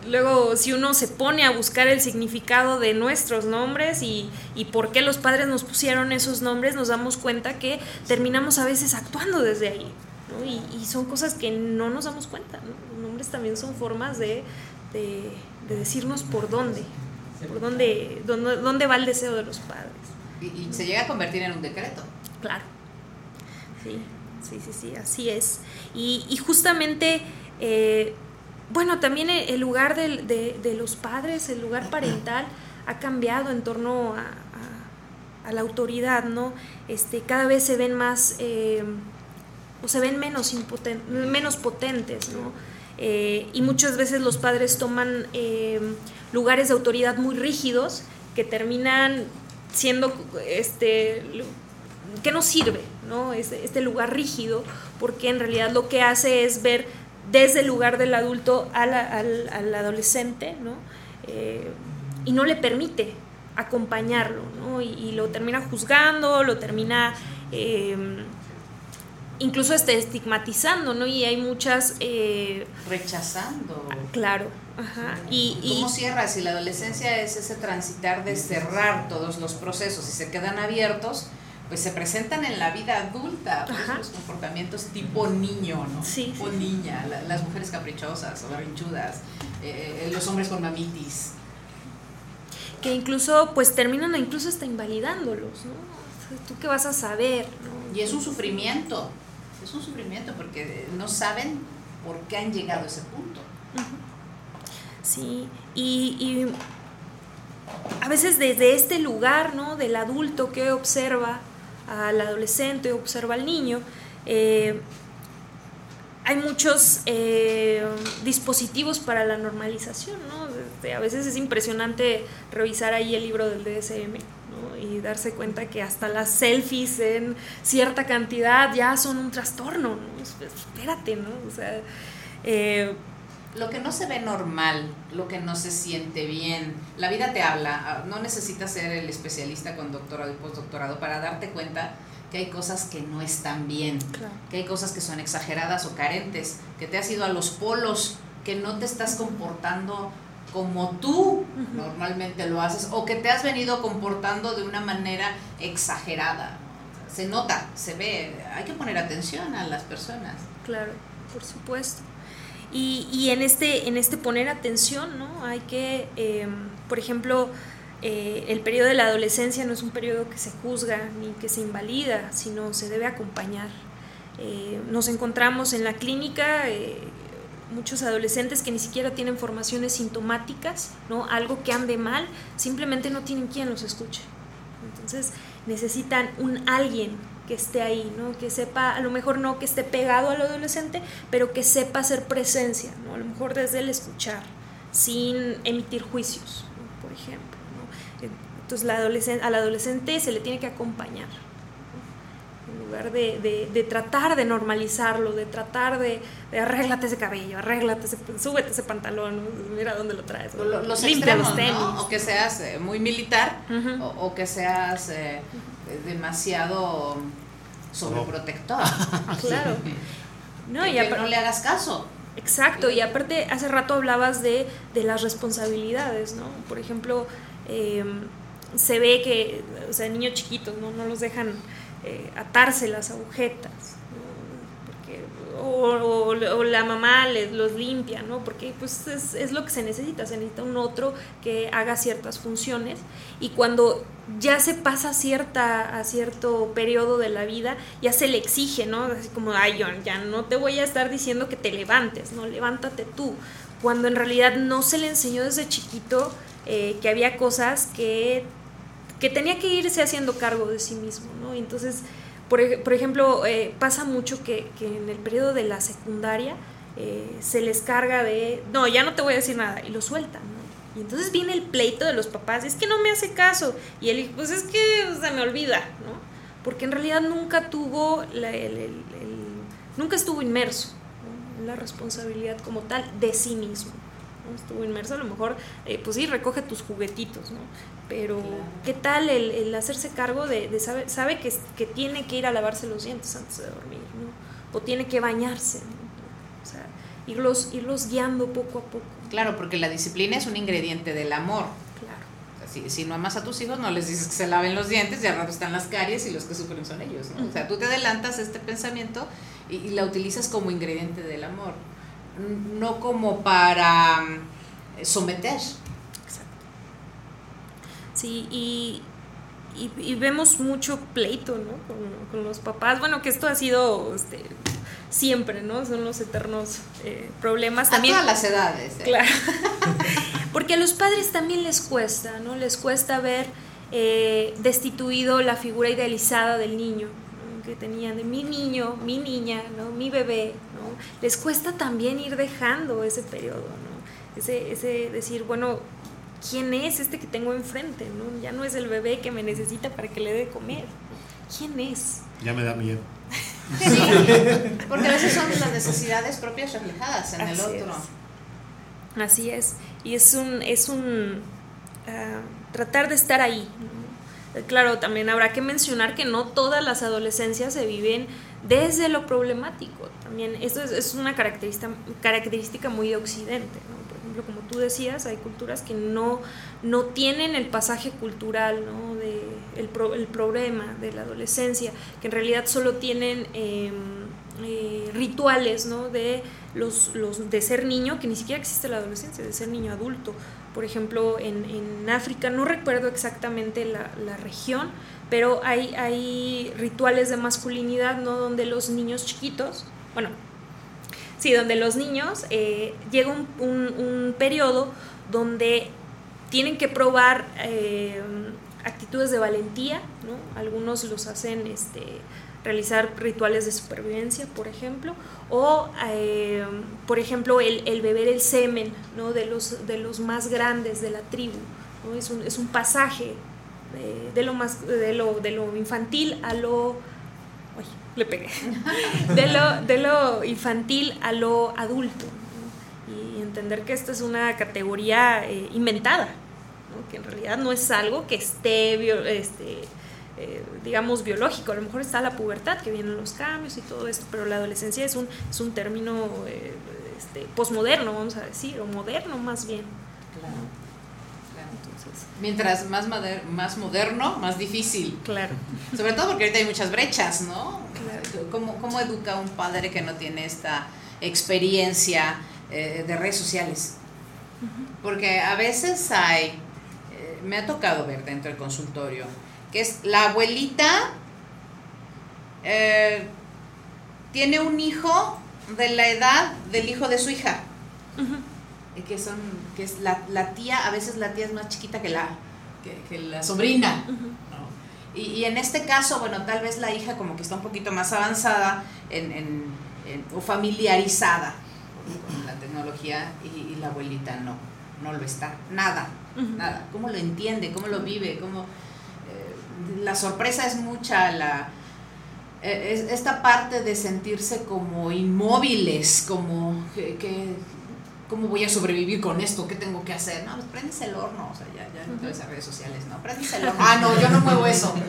luego, si uno se pone a buscar el significado de nuestros nombres y, y por qué los padres nos pusieron esos nombres, nos damos cuenta que terminamos a veces actuando desde ahí, ¿no? Y, y son cosas que no nos damos cuenta, ¿no? Los nombres también son formas de, de, de decirnos por dónde, por dónde, dónde, dónde va el deseo de los padres. Y, y se llega a convertir en un decreto. Claro. Sí, sí, sí, sí, así es. Y, y justamente, eh, bueno, también el lugar de, de los padres, el lugar parental, ha cambiado en torno a, a- a la autoridad, ¿no? Este, cada vez se ven más, eh, o se ven menos, impoten- menos potentes, ¿no? Eh, y muchas veces los padres toman lugares de autoridad muy rígidos que terminan siendo este que no sirve, ¿no? Este, este lugar rígido, porque en realidad lo que hace es ver desde el lugar del adulto a la- al, al adolescente, ¿no? Eh, y no le permite acompañarlo, ¿no? Y, y lo termina juzgando, lo termina eh, incluso este, estigmatizando, ¿no? Y hay muchas, eh, Rechazando. claro, ajá, y, y- ¿Cómo cierras? Si la adolescencia es ese transitar de cerrar todos los procesos y se quedan abiertos, pues se presentan en la vida adulta pues, Ajá. los comportamientos tipo niño, ¿no? Sí, tipo sí, niña, la- las mujeres caprichosas o berrinchudas, eh, los hombres con mamitis. que incluso pues terminan incluso hasta invalidándolos, ¿no? ¿Tú qué vas a saber? ¿no? Y es un sufrimiento, es un sufrimiento porque no saben por qué han llegado a ese punto. Sí, y, y a veces desde este lugar, ¿no? Del adulto que observa al adolescente, observa al niño, eh, hay muchos eh, dispositivos para la normalización, ¿no? Este, a veces es impresionante revisar ahí el libro del DSM, ¿no? Y darse cuenta que hasta las selfies en cierta cantidad ya son un trastorno, ¿no? Es- Espérate, ¿no? O sea, eh, Lo que no se ve normal, lo que no se siente bien, la vida te habla, ah, no necesitas ser el especialista con doctorado y postdoctorado para darte cuenta que hay cosas que no están bien, Claro. que hay cosas que son exageradas o carentes, que te has ido a los polos, que no te estás comportando como tú normalmente lo haces o que te has venido comportando de una manera exagerada. Se nota, se ve, hay que poner atención a las personas. Claro, por supuesto. Y, y en, este, en este poner atención, ¿no? Hay que, eh, por ejemplo, eh, el periodo de la adolescencia no es un periodo que se juzga ni que se invalida, sino se debe acompañar. Eh, nos encontramos en la clínica eh, muchos adolescentes que ni siquiera tienen formaciones sintomáticas, ¿no? Algo que ande mal, simplemente no tienen quien los escuche. Entonces necesitan un alguien que esté ahí, ¿no? Que sepa, a lo mejor no que esté pegado al adolescente, pero que sepa hacer presencia, ¿no? A lo mejor desde el escuchar, sin emitir juicios, ¿no? por ejemplo, ¿no? Entonces la adolescente, al adolescente se le tiene que acompañar, ¿no? en lugar de, de- de tratar de normalizarlo, de tratar de, de arréglate ese cabello, arréglate ese, súbete ese pantalón, mira dónde lo traes, lo- los limpia extremos, los tenis. O que seas eh, muy militar Ujú. o, o que seas eh, demasiado sobreprotector. Claro. No, y no le hagas caso. Exacto, y aparte hace rato hablabas de, de las responsabilidades, ¿no? Por ejemplo, eh, se ve que, o sea, niños chiquitos, ¿no? No los dejan eh, atarse las agujetas, o, la mamá les, los limpia, ¿no? Porque pues es, lo que se necesita, se necesita un otro que haga ciertas funciones y cuando ya se pasa cierta, a cierto periodo de la vida, ya se le exige, ¿no? Así como, ay, John, ya no te voy a estar diciendo que te levantes, ¿no? Levántate tú. Cuando en realidad no se le enseñó desde chiquito eh, que había cosas que, que tenía que irse haciendo cargo de sí mismo, ¿no? Entonces, por, ej- por ejemplo, eh, pasa mucho que, en el periodo de la secundaria eh, se les carga de, no, ya no te voy a decir nada, y lo sueltan. Y entonces viene el pleito de los papás, es que no me hace caso. Y él, pues es que se me olvida, ¿no? Porque en realidad nunca tuvo, la- el- el- nunca estuvo inmerso en la responsabilidad como tal de sí mismo. ¿no? Estuvo inmerso, a lo mejor, eh, pues sí, recoge tus juguetitos, ¿no? Pero, ¿qué tal el, el hacerse cargo de, de saber, sabe que, que tiene que ir a lavarse los dientes antes de dormir, ¿no? O tiene que bañarse, ¿no? O sea, irlos, irlos guiando poco a poco. Claro, porque la disciplina es un ingrediente del amor. Claro. O sea, si, si no amas a tus hijos, no les dices que se laven los dientes y al rato están las caries y los que sufren son ellos. ¿no? O sea, tú te adelantas este pensamiento y, y la utilizas como ingrediente del amor, no como para mm, someter. Sí, y, y, y vemos mucho pleito, ¿no? Con, con los papás. Bueno, que esto ha sido este, siempre, ¿no? Son los eternos eh, problemas. A También, todas las edades. ¿eh? Claro. Porque a los padres también les cuesta, ¿no? Les cuesta ver eh, destituido la figura idealizada del niño, ¿no? que tenían de mi niño, mi niña, ¿no? Mi bebé, ¿no? Les cuesta también ir dejando ese periodo, ¿no? Ese, ese decir, bueno, ¿quién es este que tengo enfrente? ¿no? Ya no es el bebé que me necesita para que le dé de comer. ¿Quién es? Ya me da miedo. Sí, porque a veces son las necesidades propias reflejadas en el otro. es. Así es. Y es un, es un ah, tratar de estar ahí. ¿no? Eh, Claro, también habrá que mencionar que no todas las adolescencias se viven desde lo problemático. También esto es, es una característica, característica muy de Occidente. ¿no? Tú decías, hay culturas que no, no tienen el pasaje cultural ¿no? de el, pro- el problema de la adolescencia, que en realidad solo tienen eh, eh, rituales ¿no? de, los, los, de ser niño, que ni siquiera existe la adolescencia, de ser niño adulto. Por ejemplo, en, en África, no recuerdo exactamente la, la región, pero hay, hay rituales de masculinidad, ¿no? Donde los niños chiquitos, bueno, sí, donde los niños eh, llega un, periodo donde tienen que probar eh, actitudes de valentía, ¿no? Algunos los hacen este, realizar rituales de supervivencia, por ejemplo, o, eh, por ejemplo, el, el beber el semen ¿no? de, los, de los más grandes de la tribu. ¿no? Es, un, es un pasaje de, de lo más, de, lo, de lo infantil a lo... Uy, le pegué. De lo, de lo infantil a lo adulto. Y entender que esta es una categoría eh, inventada, que en realidad no es algo que esté, este, eh, digamos, biológico. A lo mejor está la pubertad, que vienen los cambios y todo esto, pero la adolescencia es un, es un término eh, este, posmoderno, vamos a decir, o moderno más bien. Claro, Mientras más, más moderno, más difícil. claro. Sobre todo porque ahorita hay muchas brechas, ¿no? Claro. ¿Cómo, cómo educa un padre que no tiene esta experiencia eh, de redes sociales? Porque a veces hay, eh, me ha tocado ver dentro del consultorio, que es la abuelita eh, tiene un hijo de la edad del hijo de su hija. Y que son que es la, la tía a veces la tía es más chiquita que la que, que la sobrina ¿no? y, y en este caso bueno tal vez la hija como que está un poquito más avanzada en, en- en- o familiarizada con la tecnología y, y la abuelita no no lo está. Nada nada. Cómo lo entiende cómo lo vive cómo eh, la sorpresa es mucha la eh, es esta parte de sentirse como inmóviles, como que, que- ¿cómo voy a sobrevivir con esto? ¿Qué tengo que hacer? No, pues prendes el horno, o sea, ya, ya no esas redes sociales, ¿no? Prendes el horno. Ah, no, yo no muevo eso.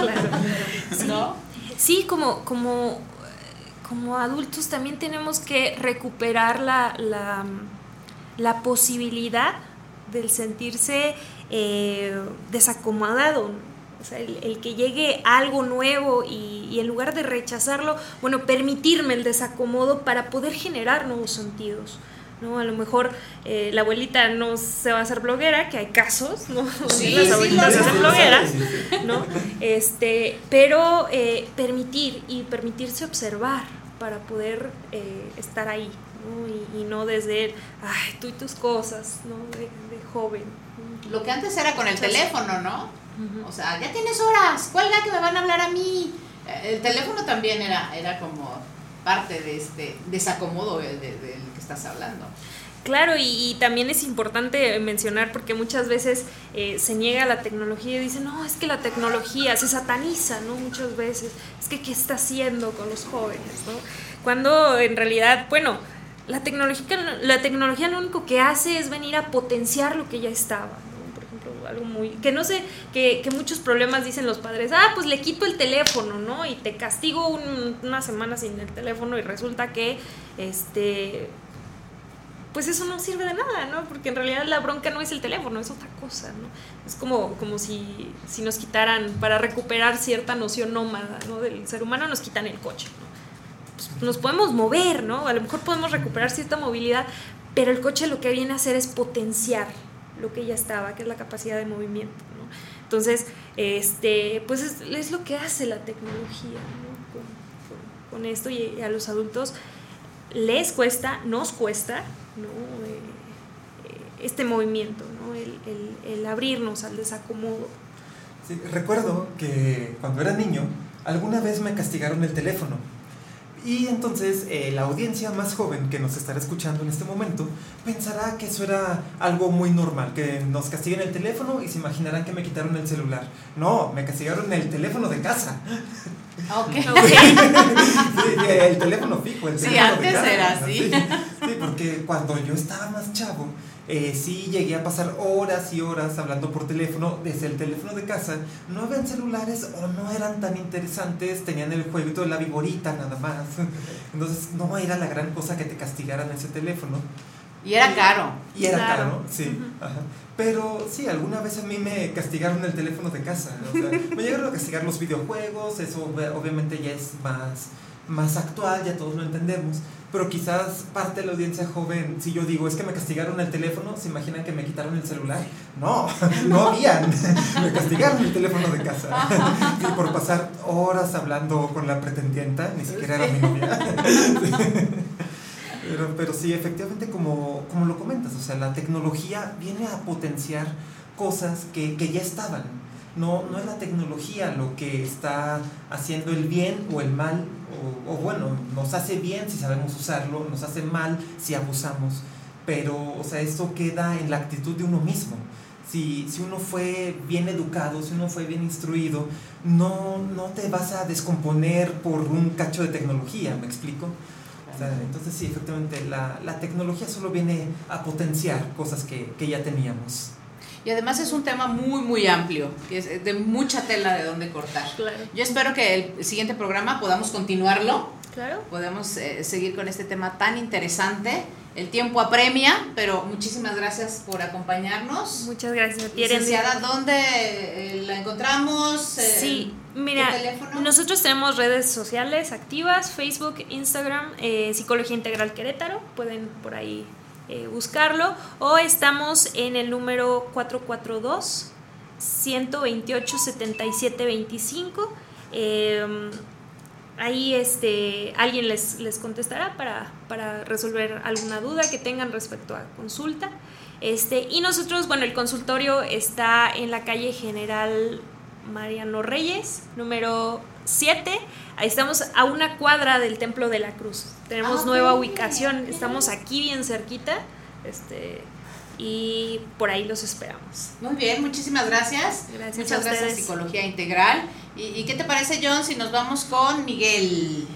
Claro. ¿No? Sí, como, como, como adultos también tenemos que recuperar la, la, la posibilidad del sentirse eh, desacomodado. O sea, el, el que llegue algo nuevo y, y en lugar de rechazarlo, bueno, permitirme el desacomodo para poder generar nuevos sentidos. ¿No? A lo mejor eh, la abuelita no se va a hacer bloguera, que hay casos, ¿no? Sí, las sí, abuelitas se hacen blogueras, ¿no? Este, pero eh, permitir y permitirse observar para poder eh, estar ahí, ¿no? Y, y no desde, el, ay, tú y tus cosas, ¿no? De, de joven. Lo que antes era con el teléfono, ¿no? O sea, ya tienes horas, cuelga que me van a hablar a mí. Eh, El teléfono también era, era como parte de este desacomodo de- de- del que estás hablando. Claro, y, también es importante mencionar porque muchas veces eh, se niega la tecnología y dicen, no, es que la tecnología se sataniza, ¿no? Muchas veces, es que ¿qué está haciendo con los jóvenes, ¿no? Cuando en realidad, bueno, la tecnología, la tecnología lo único que hace es venir a potenciar lo que ya estaba, ¿no? Por ejemplo, algo muy, que no sé, que, que muchos problemas dicen los padres, ah, pues le quito el teléfono, ¿no? Y te castigo un- una semana sin el teléfono y resulta que, este, pues eso no sirve de nada, ¿no? Porque en realidad la bronca no es el teléfono, es otra cosa, ¿no? Es como, como si, si nos quitaran, para recuperar cierta noción nómada, ¿no? Del ser humano, nos quitan el coche, ¿no? Pues nos podemos mover, ¿no? A lo mejor podemos recuperar cierta movilidad, pero el coche lo que viene a hacer es potenciar lo que ya estaba, que es la capacidad de movimiento, ¿no? Entonces, este, pues es, lo que hace la tecnología, ¿no? Con esto y a los adultos les cuesta, nos cuesta, ¿no? Eh, este movimiento, ¿no? el, abrirnos al desacomodo. Recuerdo que cuando era niño, alguna vez me castigaron el teléfono. Y entonces eh, la audiencia más joven que nos estará escuchando en este momento pensará que eso era algo muy normal, que nos castiguen el teléfono y se imaginarán que me quitaron el celular. No, me castigaron el teléfono de casa. Ok. Sí, el teléfono fijo, el Sí, teléfono de antes casa. era así. Sí, sí, porque cuando yo estaba más chavo, eh, sí llegué a pasar horas y horas hablando por teléfono desde el teléfono de casa. No habían celulares o no eran tan interesantes, tenían el jueguito de la viborita nada más. Entonces no era la gran cosa que te castigaran ese teléfono. Y era caro. Y era Claro. caro, sí. ajá. Pero sí, alguna vez a mí me castigaron el teléfono de casa. o sea, me llegaron a castigar los videojuegos, eso obvia- obviamente ya es más, más actual, ya todos lo entendemos. Pero quizás parte de la audiencia joven, si yo digo, es que me castigaron el teléfono, ¿se imaginan que me quitaron el celular? No, no habían. Me castigaron el teléfono de casa. Sí, por pasar horas hablando con la pretendienta, ni siquiera era mi novia. Pero, pero sí, efectivamente, como, como lo comentas, o sea, la tecnología viene a potenciar cosas que, que ya estaban. No, no es la tecnología lo que está haciendo el bien o el mal, o, bueno, nos hace bien si sabemos usarlo, nos hace mal si abusamos, pero, o sea, esto queda en la actitud de uno mismo. Si, si uno fue bien educado, si uno fue bien instruido, no, no te vas a descomponer por un cacho de tecnología, ¿me explico? Entonces sí, efectivamente, la, la tecnología solo viene a potenciar cosas que, que ya teníamos. Y además es un tema muy, muy amplio, que es de mucha tela de donde cortar. Claro. Yo espero que el siguiente programa podamos continuarlo, Claro. podemos eh, seguir con este tema tan interesante. El tiempo apremia, pero muchísimas gracias por acompañarnos. Muchas gracias. Licenciada, ¿dónde eh, la encontramos? Eh, Sí, ¿qué mira, nosotros tenemos redes sociales activas, Facebook, Instagram, eh, Psicología Integral Querétaro, pueden por ahí eh, buscarlo, o estamos en el número 442 128 77 25. eh, ahí este, alguien les, les contestará para, para resolver alguna duda que tengan respecto a consulta. Este, y nosotros, bueno, el consultorio está en la calle General Mariano Reyes, número 7. Ahí estamos a una cuadra del Templo de la Cruz. Tenemos Ah, nueva ubicación, estamos aquí bien cerquita. Este, y por ahí los esperamos. Muy bien, muchísimas gracias. Gracias Muchas a gracias, ustedes. Psicología Integral. ¿Y, y qué te parece, John, si nos vamos con Miguel?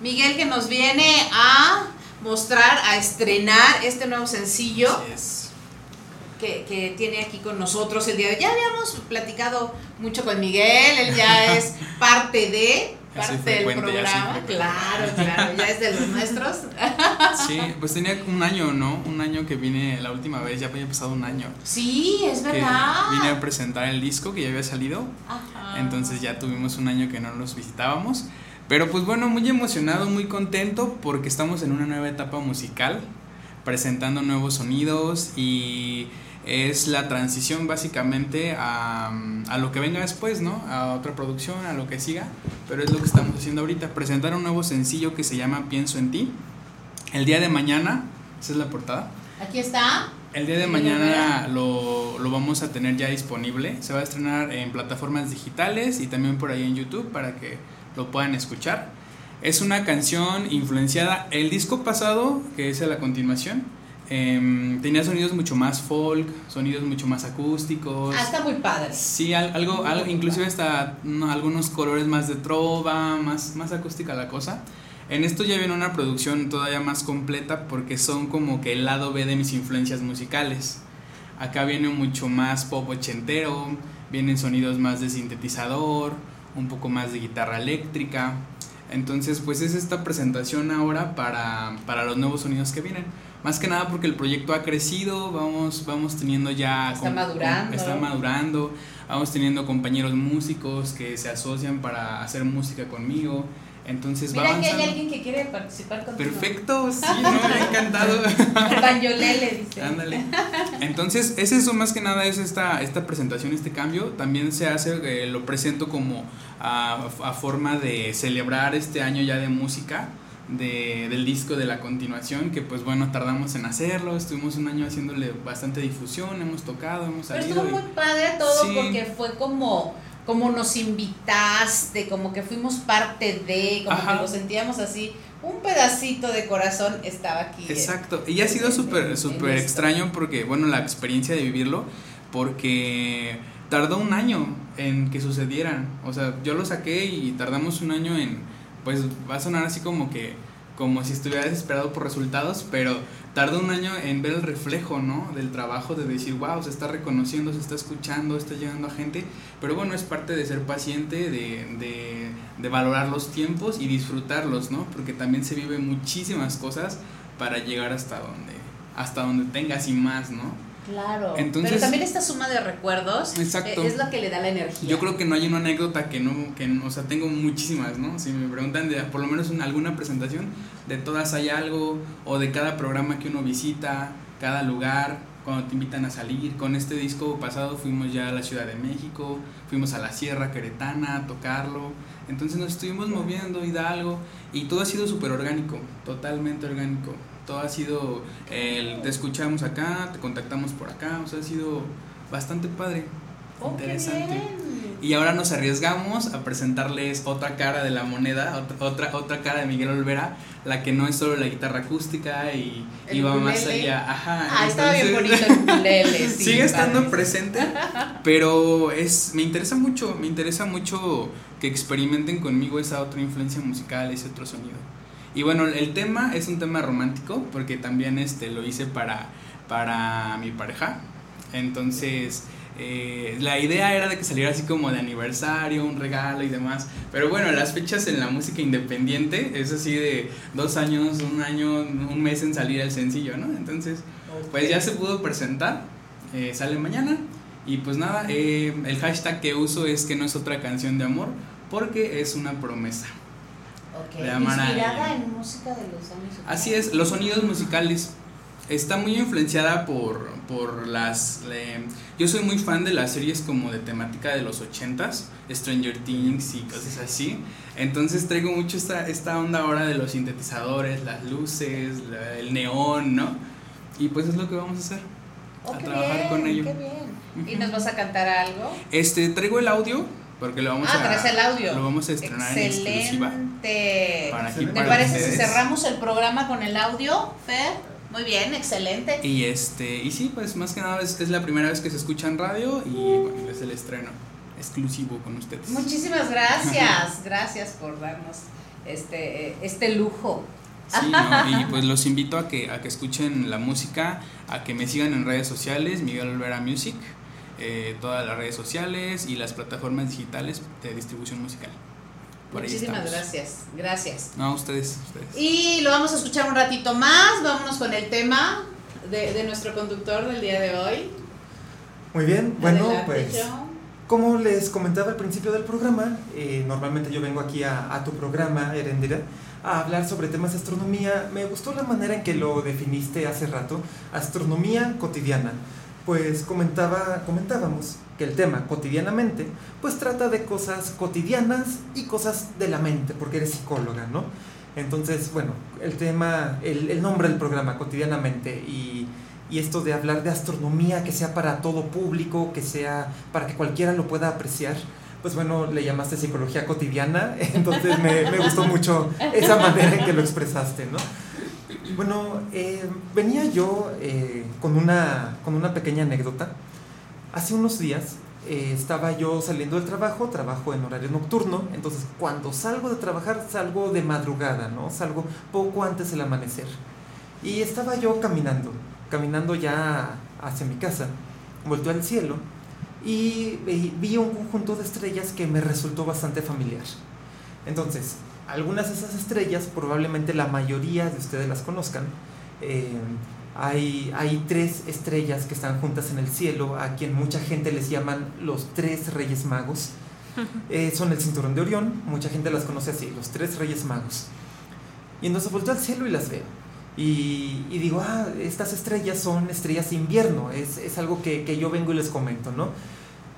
Miguel que nos viene a mostrar, a estrenar este nuevo sencillo. Que, que tiene aquí con nosotros el día de hoy. Ya habíamos platicado mucho con Miguel, él ya es parte de, parte del programa. Claro, claro, ya es de los nuestros. Sí, pues tenía un año, ¿no? Un año que vine la última vez, ya había pasado un año. Sí, es verdad. vine a presentar el disco que ya había salido. Ajá. Entonces ya tuvimos un año que no los visitábamos. Pero pues bueno, muy emocionado, muy contento porque estamos en una nueva etapa musical, presentando nuevos sonidos y es la transición básicamente a, a lo que venga después, ¿no? A otra producción, a lo que siga. Pero es lo que estamos haciendo ahorita, presentar un nuevo sencillo que se llama Pienso en ti. El día de mañana, esa es la portada. Aquí está. El día de mañana lo, lo vamos a tener ya disponible. Se va a estrenar en plataformas digitales y también por ahí en YouTube para que lo puedan escuchar. Es una canción influenciada. El disco pasado, que es a la continuación, em, tenía sonidos mucho más folk, sonidos mucho más acústicos. Ah, está muy padre. Sí, al- algo, algo inclusive hasta no, algunos colores más de trova, más, más acústica la cosa. En esto ya viene una producción todavía más completa porque son como que el lado B de mis influencias musicales. Acá viene mucho más pop ochentero, vienen sonidos más de sintetizador, un poco más de guitarra eléctrica. Entonces, pues es esta presentación ahora para, para los nuevos sonidos que vienen. Más que nada porque el proyecto ha crecido, vamos, vamos teniendo ya... Está madurando. Está madurando, vamos teniendo compañeros músicos que se asocian para hacer música conmigo. Entonces va Mira que hay alguien que quiere participar contigo. Perfecto, sí, no, me ha encantado. Banjolele, dice. Ándale. Entonces, es eso más que nada, es esta, esta presentación, este cambio. También se hace, eh, lo presento como a, a forma de celebrar este año ya de música, de- del disco de la continuación, que pues bueno, tardamos en hacerlo, estuvimos un año haciéndole bastante difusión, hemos tocado, hemos Pero salido. estuvo y- muy padre todo Sí. porque fue como, como nos invitaste, como que fuimos parte de, como Ajá. que lo sentíamos así. Un pedacito de corazón estaba aquí. eh, Exacto, y ha sido súper súper extraño porque, bueno, la experiencia de vivirlo, porque tardó un año en que sucedieran. O sea, yo lo saqué y tardamos un año en, pues va a sonar así como que, como si estuviera desesperado por resultados, pero tardó un año en ver el reflejo, ¿no? Del trabajo, de decir, wow, se está reconociendo, se está escuchando, está llegando a gente. Pero bueno, es parte de ser paciente, de, de, valorar los tiempos y disfrutarlos, ¿no? Porque también se viven muchísimas cosas para llegar hasta donde, hasta donde tengas y más, ¿no? Claro. Entonces- pero también esta suma de recuerdos Exacto. eh, es lo que le da la energía. Yo creo que no hay una anécdota que no, que, no- o sea, tengo muchísimas, ¿no? Si me preguntan de por lo menos una- alguna presentación, de todas hay algo, o de cada programa que uno visita, cada lugar, cuando te invitan a salir. Con este disco pasado fuimos ya a la Ciudad de México, fuimos a la Sierra Queretana a tocarlo, entonces nos estuvimos moviendo, Hidalgo, y todo ha sido súper orgánico, totalmente orgánico. Todo ha sido, el, te escuchamos acá, te contactamos por acá, o sea, ha sido bastante padre. Oh, qué Interesante. bien. Y ahora nos arriesgamos a presentarles otra cara de la moneda, otra, otra, cara de Miguel Olvera, la que no es solo la guitarra acústica y, y va más allá. Ajá, Ah, estaba bien bonito el ukulele. sí, Sigue estando presente, pero es me interesa mucho, me interesa mucho que experimenten conmigo esa otra influencia musical, ese otro sonido. Y bueno, el tema es un tema romántico porque también este lo hice para para mi pareja. Entonces, eh, la idea era de que saliera así como de aniversario, un regalo y demás. Pero bueno, las fechas en la música independiente es así de dos años, un año, un mes en salir el sencillo, ¿no? Entonces, pues ya se pudo presentar, eh, sale mañana. Y pues nada, eh, el hashtag que uso es que no es otra canción de amor, porque es una promesa. Ok, de amar a Inspirada en música de los años. Así es, los sonidos musicales. Está muy influenciada por, por las... le- yo soy muy fan de las series como de temática de los ochentas, Stranger Things y cosas así. Entonces traigo mucho esta, esta onda ahora de los sintetizadores, las luces, la- el neón, ¿no? Y pues es lo que vamos a hacer. Oh, a trabajar bien, con ello. Qué bien. ¿Y nos vas a cantar algo? Este, traigo el audio, porque lo vamos ah, a... traes el audio. Lo vamos a estrenar en exclusiva. Excelente. Para aquí, ¿Te para parece si cerramos el programa con el audio, Fer? Muy bien, excelente. Y este, y sí, pues más que nada es, es la primera vez que se escucha en radio y bueno, es el estreno exclusivo con ustedes. Muchísimas gracias. Gracias por darnos este, este lujo. Sí, ¿no? y pues los invito a que, a que escuchen la música, a que me sigan en redes sociales, Miguel Olvera Music, eh, todas las redes sociales y las plataformas digitales de distribución musical. Por ahí Muchísimas gracias. Gracias. No, ustedes, ustedes. Y lo vamos a escuchar un ratito más. Vámonos con el tema de, de nuestro conductor del día de hoy. Muy bien, bueno, Adelante, pues John. como les comentaba al principio del programa, eh, normalmente yo vengo aquí a, a tu programa, Erendira, a hablar sobre temas de astronomía. Me gustó la manera en que lo definiste hace rato, astronomía cotidiana. Pues comentaba, comentábamos que el tema cotidianamente, pues trata de cosas cotidianas y cosas de la mente, porque eres psicóloga, ¿no? Entonces, bueno, el tema, el, el nombre del programa, cotidianamente, y, y esto de hablar de astronomía que sea para todo público, que sea para que cualquiera lo pueda apreciar, pues bueno, le llamaste psicología cotidiana, entonces me, me gustó mucho esa manera en que lo expresaste, ¿no? Bueno, eh, venía yo eh, con, una, con una pequeña anécdota. Hace unos días eh, estaba yo saliendo del trabajo, trabajo en horario nocturno, entonces cuando salgo de trabajar salgo de madrugada, ¿no? Salgo poco antes del amanecer. Y estaba yo caminando, caminando ya hacia mi casa, volteé al cielo y vi- vi un conjunto de estrellas que me resultó bastante familiar. Entonces, algunas de esas estrellas, probablemente la mayoría de ustedes las conozcan. Eh, hay, hay tres estrellas que están juntas en el cielo, a quien mucha gente les llaman los tres reyes magos. Eh, son el cinturón de Orión, mucha gente las conoce así, los tres reyes magos. Y entonces volteo al cielo y las veo. Y, y digo, ah, estas estrellas son estrellas de invierno, es, es algo que, que yo vengo y les comento, ¿no?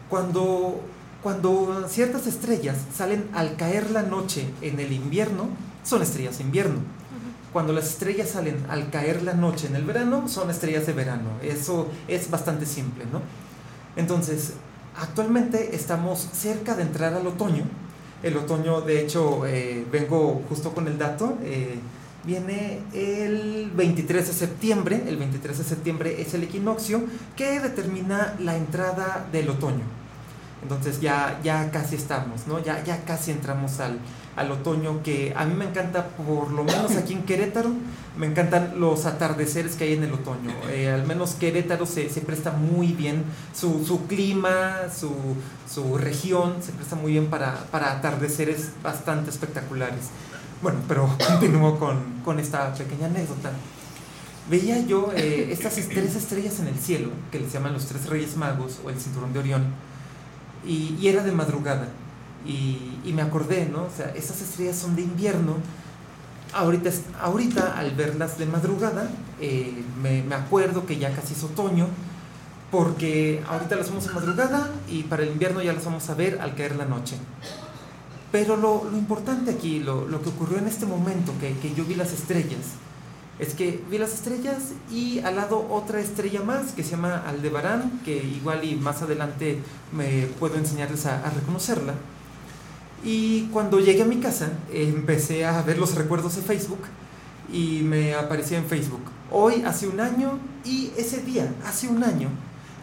Cuando, cuando ciertas estrellas salen al caer la noche en el invierno, son estrellas de invierno. cuando las estrellas salen al caer la noche en el verano, son estrellas de verano. Eso es bastante simple, ¿no? Entonces, actualmente estamos cerca de entrar al otoño. El otoño, de hecho, eh, vengo justo con el dato, eh, viene el 23 de septiembre. El 23 de septiembre es el equinoccio que determina la entrada del otoño. Entonces ya, ya casi estamos, ¿no? Ya, ya casi entramos al, al otoño que a mí me encanta, por lo menos aquí en Querétaro, me encantan los atardeceres que hay en el otoño. Eh, al menos Querétaro se, se presta muy bien, su, su clima, su, su, región se presta muy bien para, para, atardeceres bastante espectaculares. Bueno, pero continúo con, con esta pequeña anécdota. Veía yo eh, estas tres estrellas en el cielo, que les llaman los tres reyes magos o el cinturón de Orión y, era de madrugada. Y, me acordé, ¿no? O sea, esas estrellas son de invierno. Ahorita, ahorita al verlas de madrugada, eh, me, me, acuerdo que ya casi es otoño, porque ahorita las vemos en madrugada y para el invierno ya las vamos a ver al caer la noche. Pero lo, lo importante aquí, lo, lo, que ocurrió en este momento, que, que yo vi las estrellas, es que vi las estrellas y al lado otra estrella más que se llama Aldebarán, que igual y más adelante me puedo enseñarles a, reconocerla. Y cuando llegué a mi casa empecé a ver los recuerdos de Facebook y me aparecía en Facebook. Hoy hace un año y ese día, hace un año,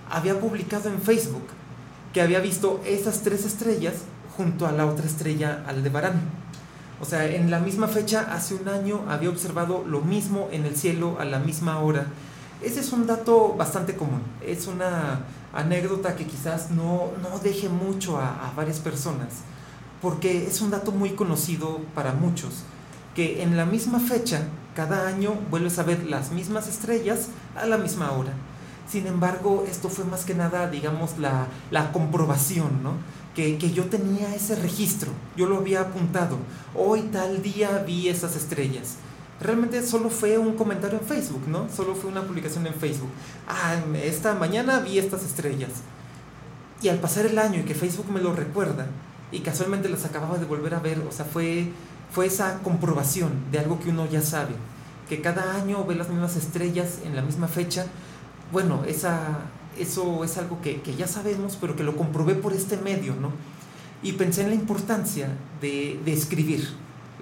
había publicado en Facebook que había visto esas tres estrellas junto a la otra estrella Aldebarán. O sea, en la misma fecha, hace un año, había observado lo mismo en el cielo a la misma hora. Ese es un dato bastante común. Es una anécdota que quizás no, no deje mucho a, varias personas, porque es un dato muy conocido para muchos, que en la misma fecha, cada año, vuelves a ver las mismas estrellas a la misma hora. Sin embargo, esto fue más que nada, digamos, la, la comprobación, ¿no? Que, que, yo tenía ese registro, yo lo había apuntado. Hoy tal día vi esas estrellas. Realmente solo fue un comentario en Facebook, ¿no? Solo fue una publicación en Facebook. Ah, esta mañana vi estas estrellas. Y al pasar el año y que Facebook me lo recuerda, y casualmente las acababa de volver a ver, o sea, fue, fue esa comprobación de algo que uno ya sabe, que cada año ve las mismas estrellas en la misma fecha. Bueno, esa, eso es algo que, ya sabemos, pero que lo comprobé por este medio, ¿no? Y pensé en la importancia de, de, escribir,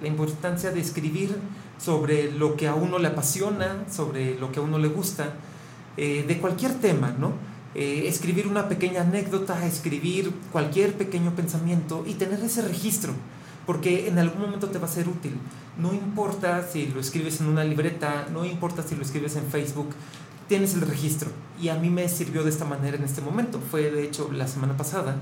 la importancia de escribir sobre lo que a uno le apasiona, sobre lo que a uno le gusta, eh, de cualquier tema, ¿no? Eh, escribir una pequeña anécdota, escribir cualquier pequeño pensamiento y tener ese registro, porque en algún momento te va a ser útil. No importa si lo escribes en una libreta, no importa si lo escribes en Facebook, tienes el registro. Y a mí me sirvió de esta manera en este momento. Fue de hecho la semana pasada.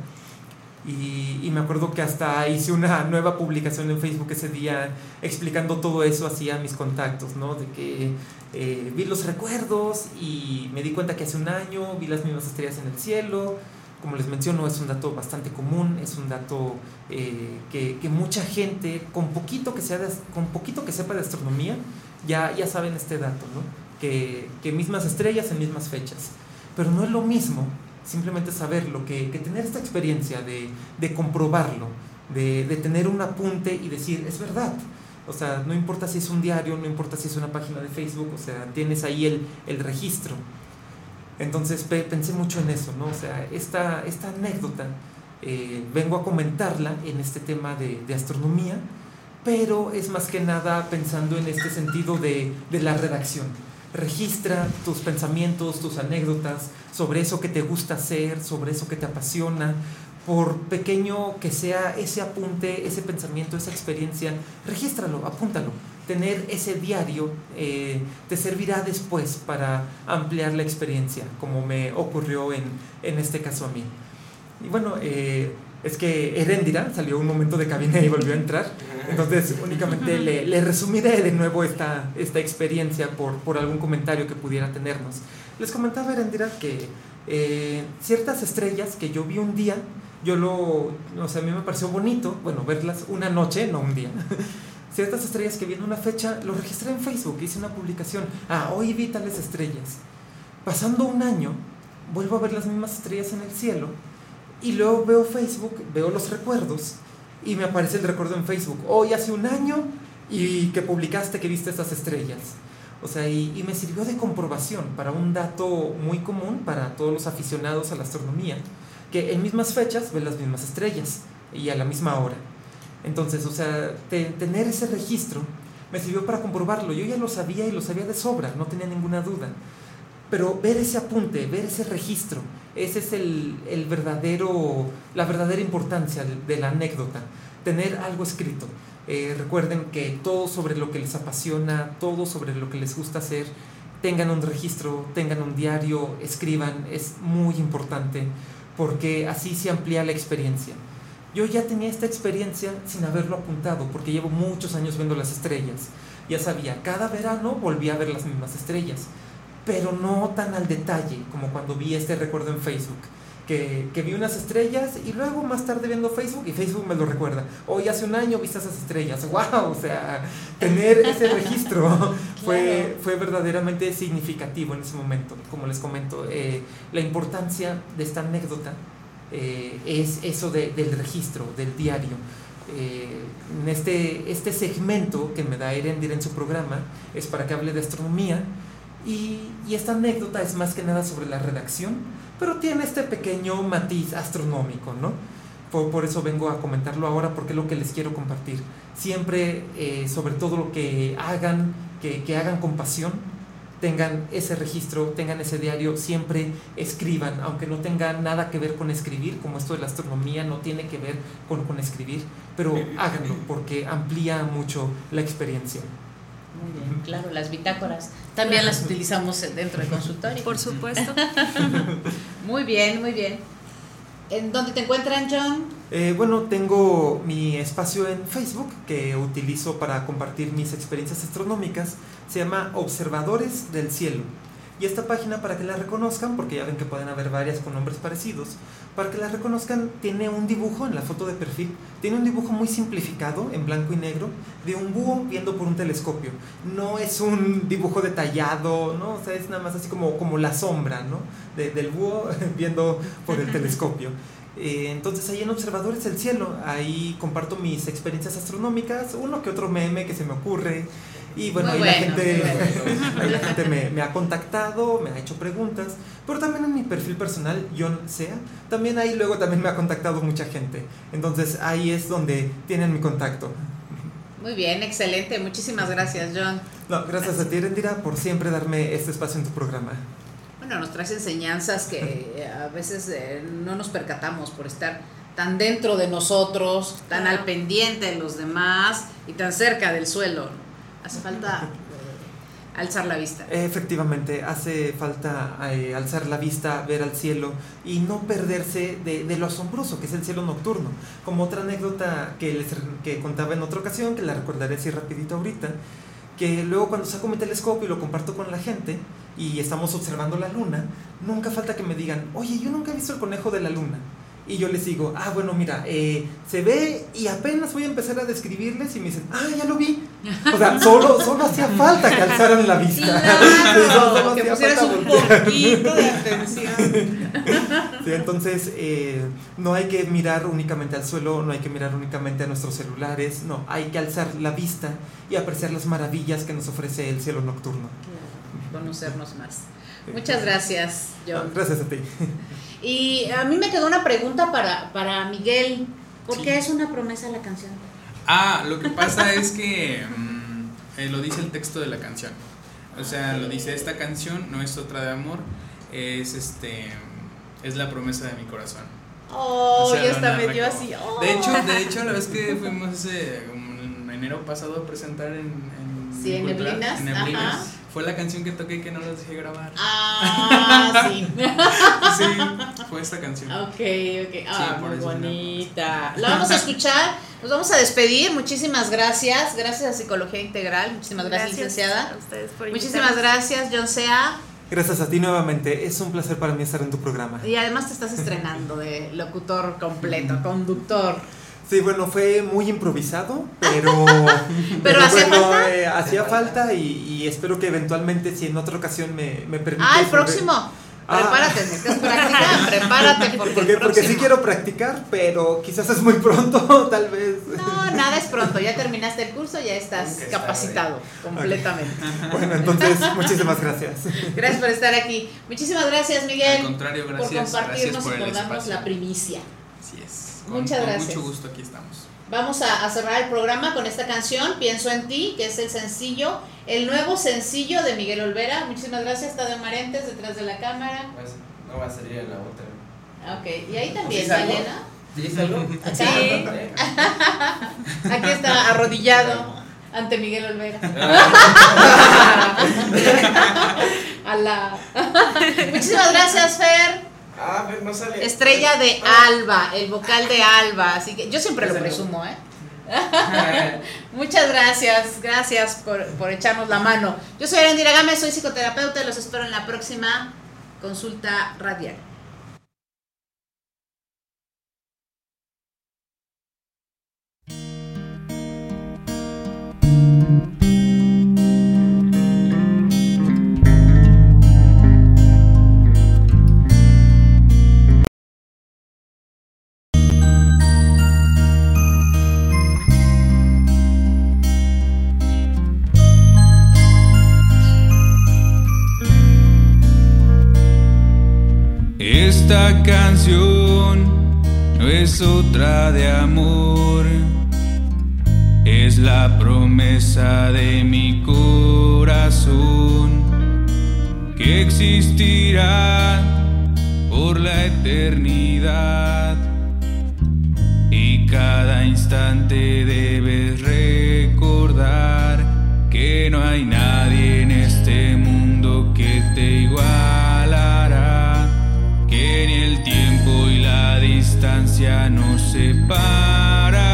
Y, me acuerdo que hasta hice una nueva publicación en Facebook ese día explicando todo eso así a mis contactos, ¿no? De que eh, vi los recuerdos y me di cuenta que hace un año vi las mismas estrellas en el cielo. Como les menciono, es un dato bastante común, es un dato eh, que, mucha gente, con poquito que, sea con poquito que sepa de astronomía, ya, ya saben este dato, ¿no? Que, que, mismas estrellas en mismas fechas. Pero no es lo mismo simplemente saberlo que, que tener esta experiencia de, de comprobarlo, de, de, tener un apunte y decir, es verdad. O sea, no importa si es un diario, no importa si es una página de Facebook, o sea, tienes ahí el, el registro. Entonces pensé mucho en eso, ¿no? O sea, esta, esta anécdota eh, vengo a comentarla en este tema de, de astronomía, pero es más que nada pensando en este sentido de, de la redacción registra tus pensamientos, tus anécdotas sobre eso que te gusta hacer, sobre eso que te apasiona, por pequeño que sea ese apunte, ese pensamiento, esa experiencia, regístralo, apúntalo. Tener ese diario eh, te servirá después para ampliar la experiencia, como me ocurrió en, en este caso a mí. Y bueno, eh, es que Erendira salió un momento de cabina y volvió a entrar. Entonces, únicamente le, le, resumiré de nuevo esta, esta experiencia por, por, algún comentario que pudiera tenernos. Les comentaba Erendira que eh, ciertas estrellas que yo vi un día, yo lo, o sea, a mí me pareció bonito, bueno, verlas una noche, no un día. ciertas estrellas que vi en una fecha, lo registré en Facebook, hice una publicación. Ah, hoy vi tales estrellas. Pasando un año, vuelvo a ver las mismas estrellas en el cielo y luego veo Facebook, veo los recuerdos y me aparece el recuerdo en Facebook. Hoy hace un año y que publicaste que viste estas estrellas. O sea, y, y me sirvió de comprobación para un dato muy común para todos los aficionados a la astronomía, que en mismas fechas ven las mismas estrellas y a la misma hora. Entonces, o sea, te- tener ese registro me sirvió para comprobarlo. Yo ya lo sabía y lo sabía de sobra, no tenía ninguna duda. Pero ver ese apunte, ver ese registro, ese es el, el verdadero, la verdadera importancia de, la anécdota. Tener algo escrito. Eh, recuerden que todo sobre lo que les apasiona, todo sobre lo que les gusta hacer, tengan un registro, tengan un diario, escriban, es muy importante porque así se amplía la experiencia. Yo ya tenía esta experiencia sin haberlo apuntado, porque llevo muchos años viendo las estrellas. Ya sabía, cada verano volvía a ver las mismas estrellas, pero no tan al detalle como cuando vi este recuerdo en Facebook. Que, que vi unas estrellas y luego más tarde viendo Facebook y Facebook me lo recuerda. Hoy hace un año viste esas estrellas. ¡Wow! O sea, tener ese registro fue, fue verdaderamente significativo en ese momento. Como les comento, eh, la importancia de esta anécdota eh, es eso de- del registro, del diario. Eh, en este, este segmento que me da Erendir en su programa es para que hable de astronomía y, y esta anécdota es más que nada sobre la redacción, pero tiene este pequeño matiz astronómico, ¿no? Por, por eso vengo a comentarlo ahora porque es lo que les quiero compartir. Siempre, eh, sobre todo lo que hagan, que, que hagan con pasión, tengan ese registro, tengan ese diario, siempre escriban, aunque no tenga nada que ver con escribir, como esto de la astronomía no tiene que ver con, con escribir, pero háganlo porque amplía mucho la experiencia. Muy bien, claro, las bitácoras también las utilizamos dentro del consultorio. Por supuesto. Muy bien, muy bien. ¿En dónde te encuentran, John? Eh, bueno, tengo mi espacio en Facebook que utilizo para compartir mis experiencias astronómicas. Se llama Observadores del Cielo. Y esta página, para que la reconozcan, porque ya ven que pueden haber varias con nombres parecidos, para que la reconozcan, tiene un dibujo en la foto de perfil. Tiene un dibujo muy simplificado, en blanco y negro, de un búho viendo por un telescopio. No es un dibujo detallado, ¿no? O sea, es nada más así como, como la sombra, ¿no? De- del búho viendo por el telescopio. Eh, entonces ahí en Observadores del Cielo, ahí comparto mis experiencias astronómicas, uno que otro meme que se me ocurre. Y bueno, ahí la gente, muy bueno. ahí la gente me, me ha contactado, me ha hecho preguntas, pero también en mi perfil personal, John Sea, también ahí luego también me ha contactado mucha gente. Entonces ahí es donde tienen mi contacto. Muy bien, excelente. Muchísimas gracias, John. No, gracias a ti, Erendira, por siempre darme este espacio en tu programa. Bueno, nos traes enseñanzas que a veces eh, no nos percatamos por estar tan dentro de nosotros, tan al pendiente de los demás y tan cerca del suelo. Hace falta alzar la vista. Efectivamente, hace falta eh, alzar la vista, ver al cielo y no perderse de, de lo asombroso que es el cielo nocturno. Como otra anécdota que les que contaba en otra ocasión, que la recordaré así rapidito ahorita, que luego cuando saco mi telescopio y lo comparto con la gente y estamos observando la luna, nunca falta que me digan, oye, yo nunca he visto el conejo de la luna. Y yo les digo, ah, bueno, mira, eh, se ve y apenas voy a empezar a describirles y me dicen, ah, ya lo vi. O sea, solo, solo hacía falta que alzaran la vista. Sí, solo Claro, que pusieras un poquito de atención. Sí, entonces, eh, no hay que mirar únicamente al suelo, no hay que mirar únicamente a nuestros celulares, no, hay que alzar la vista y apreciar las maravillas que nos ofrece el cielo nocturno. Claro, conocernos más. Muchas gracias, John. Gracias a ti. Y a mí me quedó una pregunta para, para Miguel. ¿Por qué es una promesa la canción? Ah, lo que pasa es que mm, eh, lo dice el texto de la canción. O sea, lo dice esta canción no es otra de amor, es este es la promesa de mi corazón. Oh, O sea, yo lo hasta me narra dio como- así. oh. De hecho, de hecho, la vez que fuimos ese en enero pasado a presentar en, en Sí, en Neblinas, en Neblinas. Fue la canción que toqué que no los dejé grabar. Ah, sí. Sí, fue esta canción. Ok, ok. Ah, muy bonita. La vamos a escuchar. Nos vamos a despedir. Muchísimas gracias. Gracias a Psicología Integral. Muchísimas gracias, licenciada. a ustedes por Muchísimas gracias, John Sea. Gracias a ti nuevamente, es un placer para mí estar en tu programa. Y además te estás estrenando de locutor completo, conductor. Sí, bueno, fue muy improvisado, pero... Pero hacía falta. eh, hacía falta y, y espero que eventualmente, si en otra ocasión me, me permites... Ah, el próximo. Ah. Prepárate, necesitas práctica, prepárate porque, porque sí quiero practicar, pero quizás es muy pronto, tal vez. No, nada es pronto, ya terminaste el curso, ya estás capacitado completamente. Bueno, entonces, muchísimas gracias. Gracias por estar aquí. Muchísimas gracias, Miguel. Al contrario, por gracias, compartirnos gracias por y el por darnos la primicia. Así es. Muchas con gracias. mucho gusto aquí estamos. Vamos a, a cerrar el programa con esta canción, Pienso en ti, que es el sencillo, el nuevo sencillo de Miguel Olvera. Muchísimas gracias, Tadeo Marentes, detrás de la cámara. No va a salir en la otra. Ok, y ahí también, ¿Sí? Elena. ¿Sí salgo? Sí. Aquí está arrodillado ante Miguel Olvera. A la- Muchísimas gracias, Fer. Ah, no sale. Estrella de Alba, el vocal de Alba. Así que yo siempre lo presumo, ¿eh? Muchas gracias, gracias por, por echarnos la mano. Yo soy Arendira Gámez, soy psicoterapeuta y los espero en la próxima consulta radial. Esta canción no es otra de amor, es la promesa de mi corazón que existirá por la eternidad. Y cada instante debes recordar que no hay nadie en este mundo que te igualará, distancia nos separarán,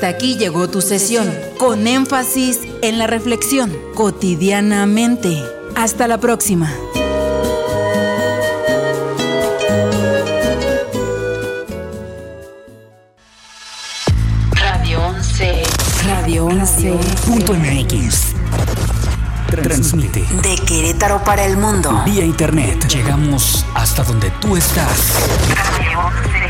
Hasta aquí llegó tu sesión, con énfasis en la reflexión, cotidianamente. Hasta la próxima. Radio 11. Radio 11. Punto MX. Transmite De Querétaro para el mundo. vía internet. Llegamos hasta donde tú estás. Radio 11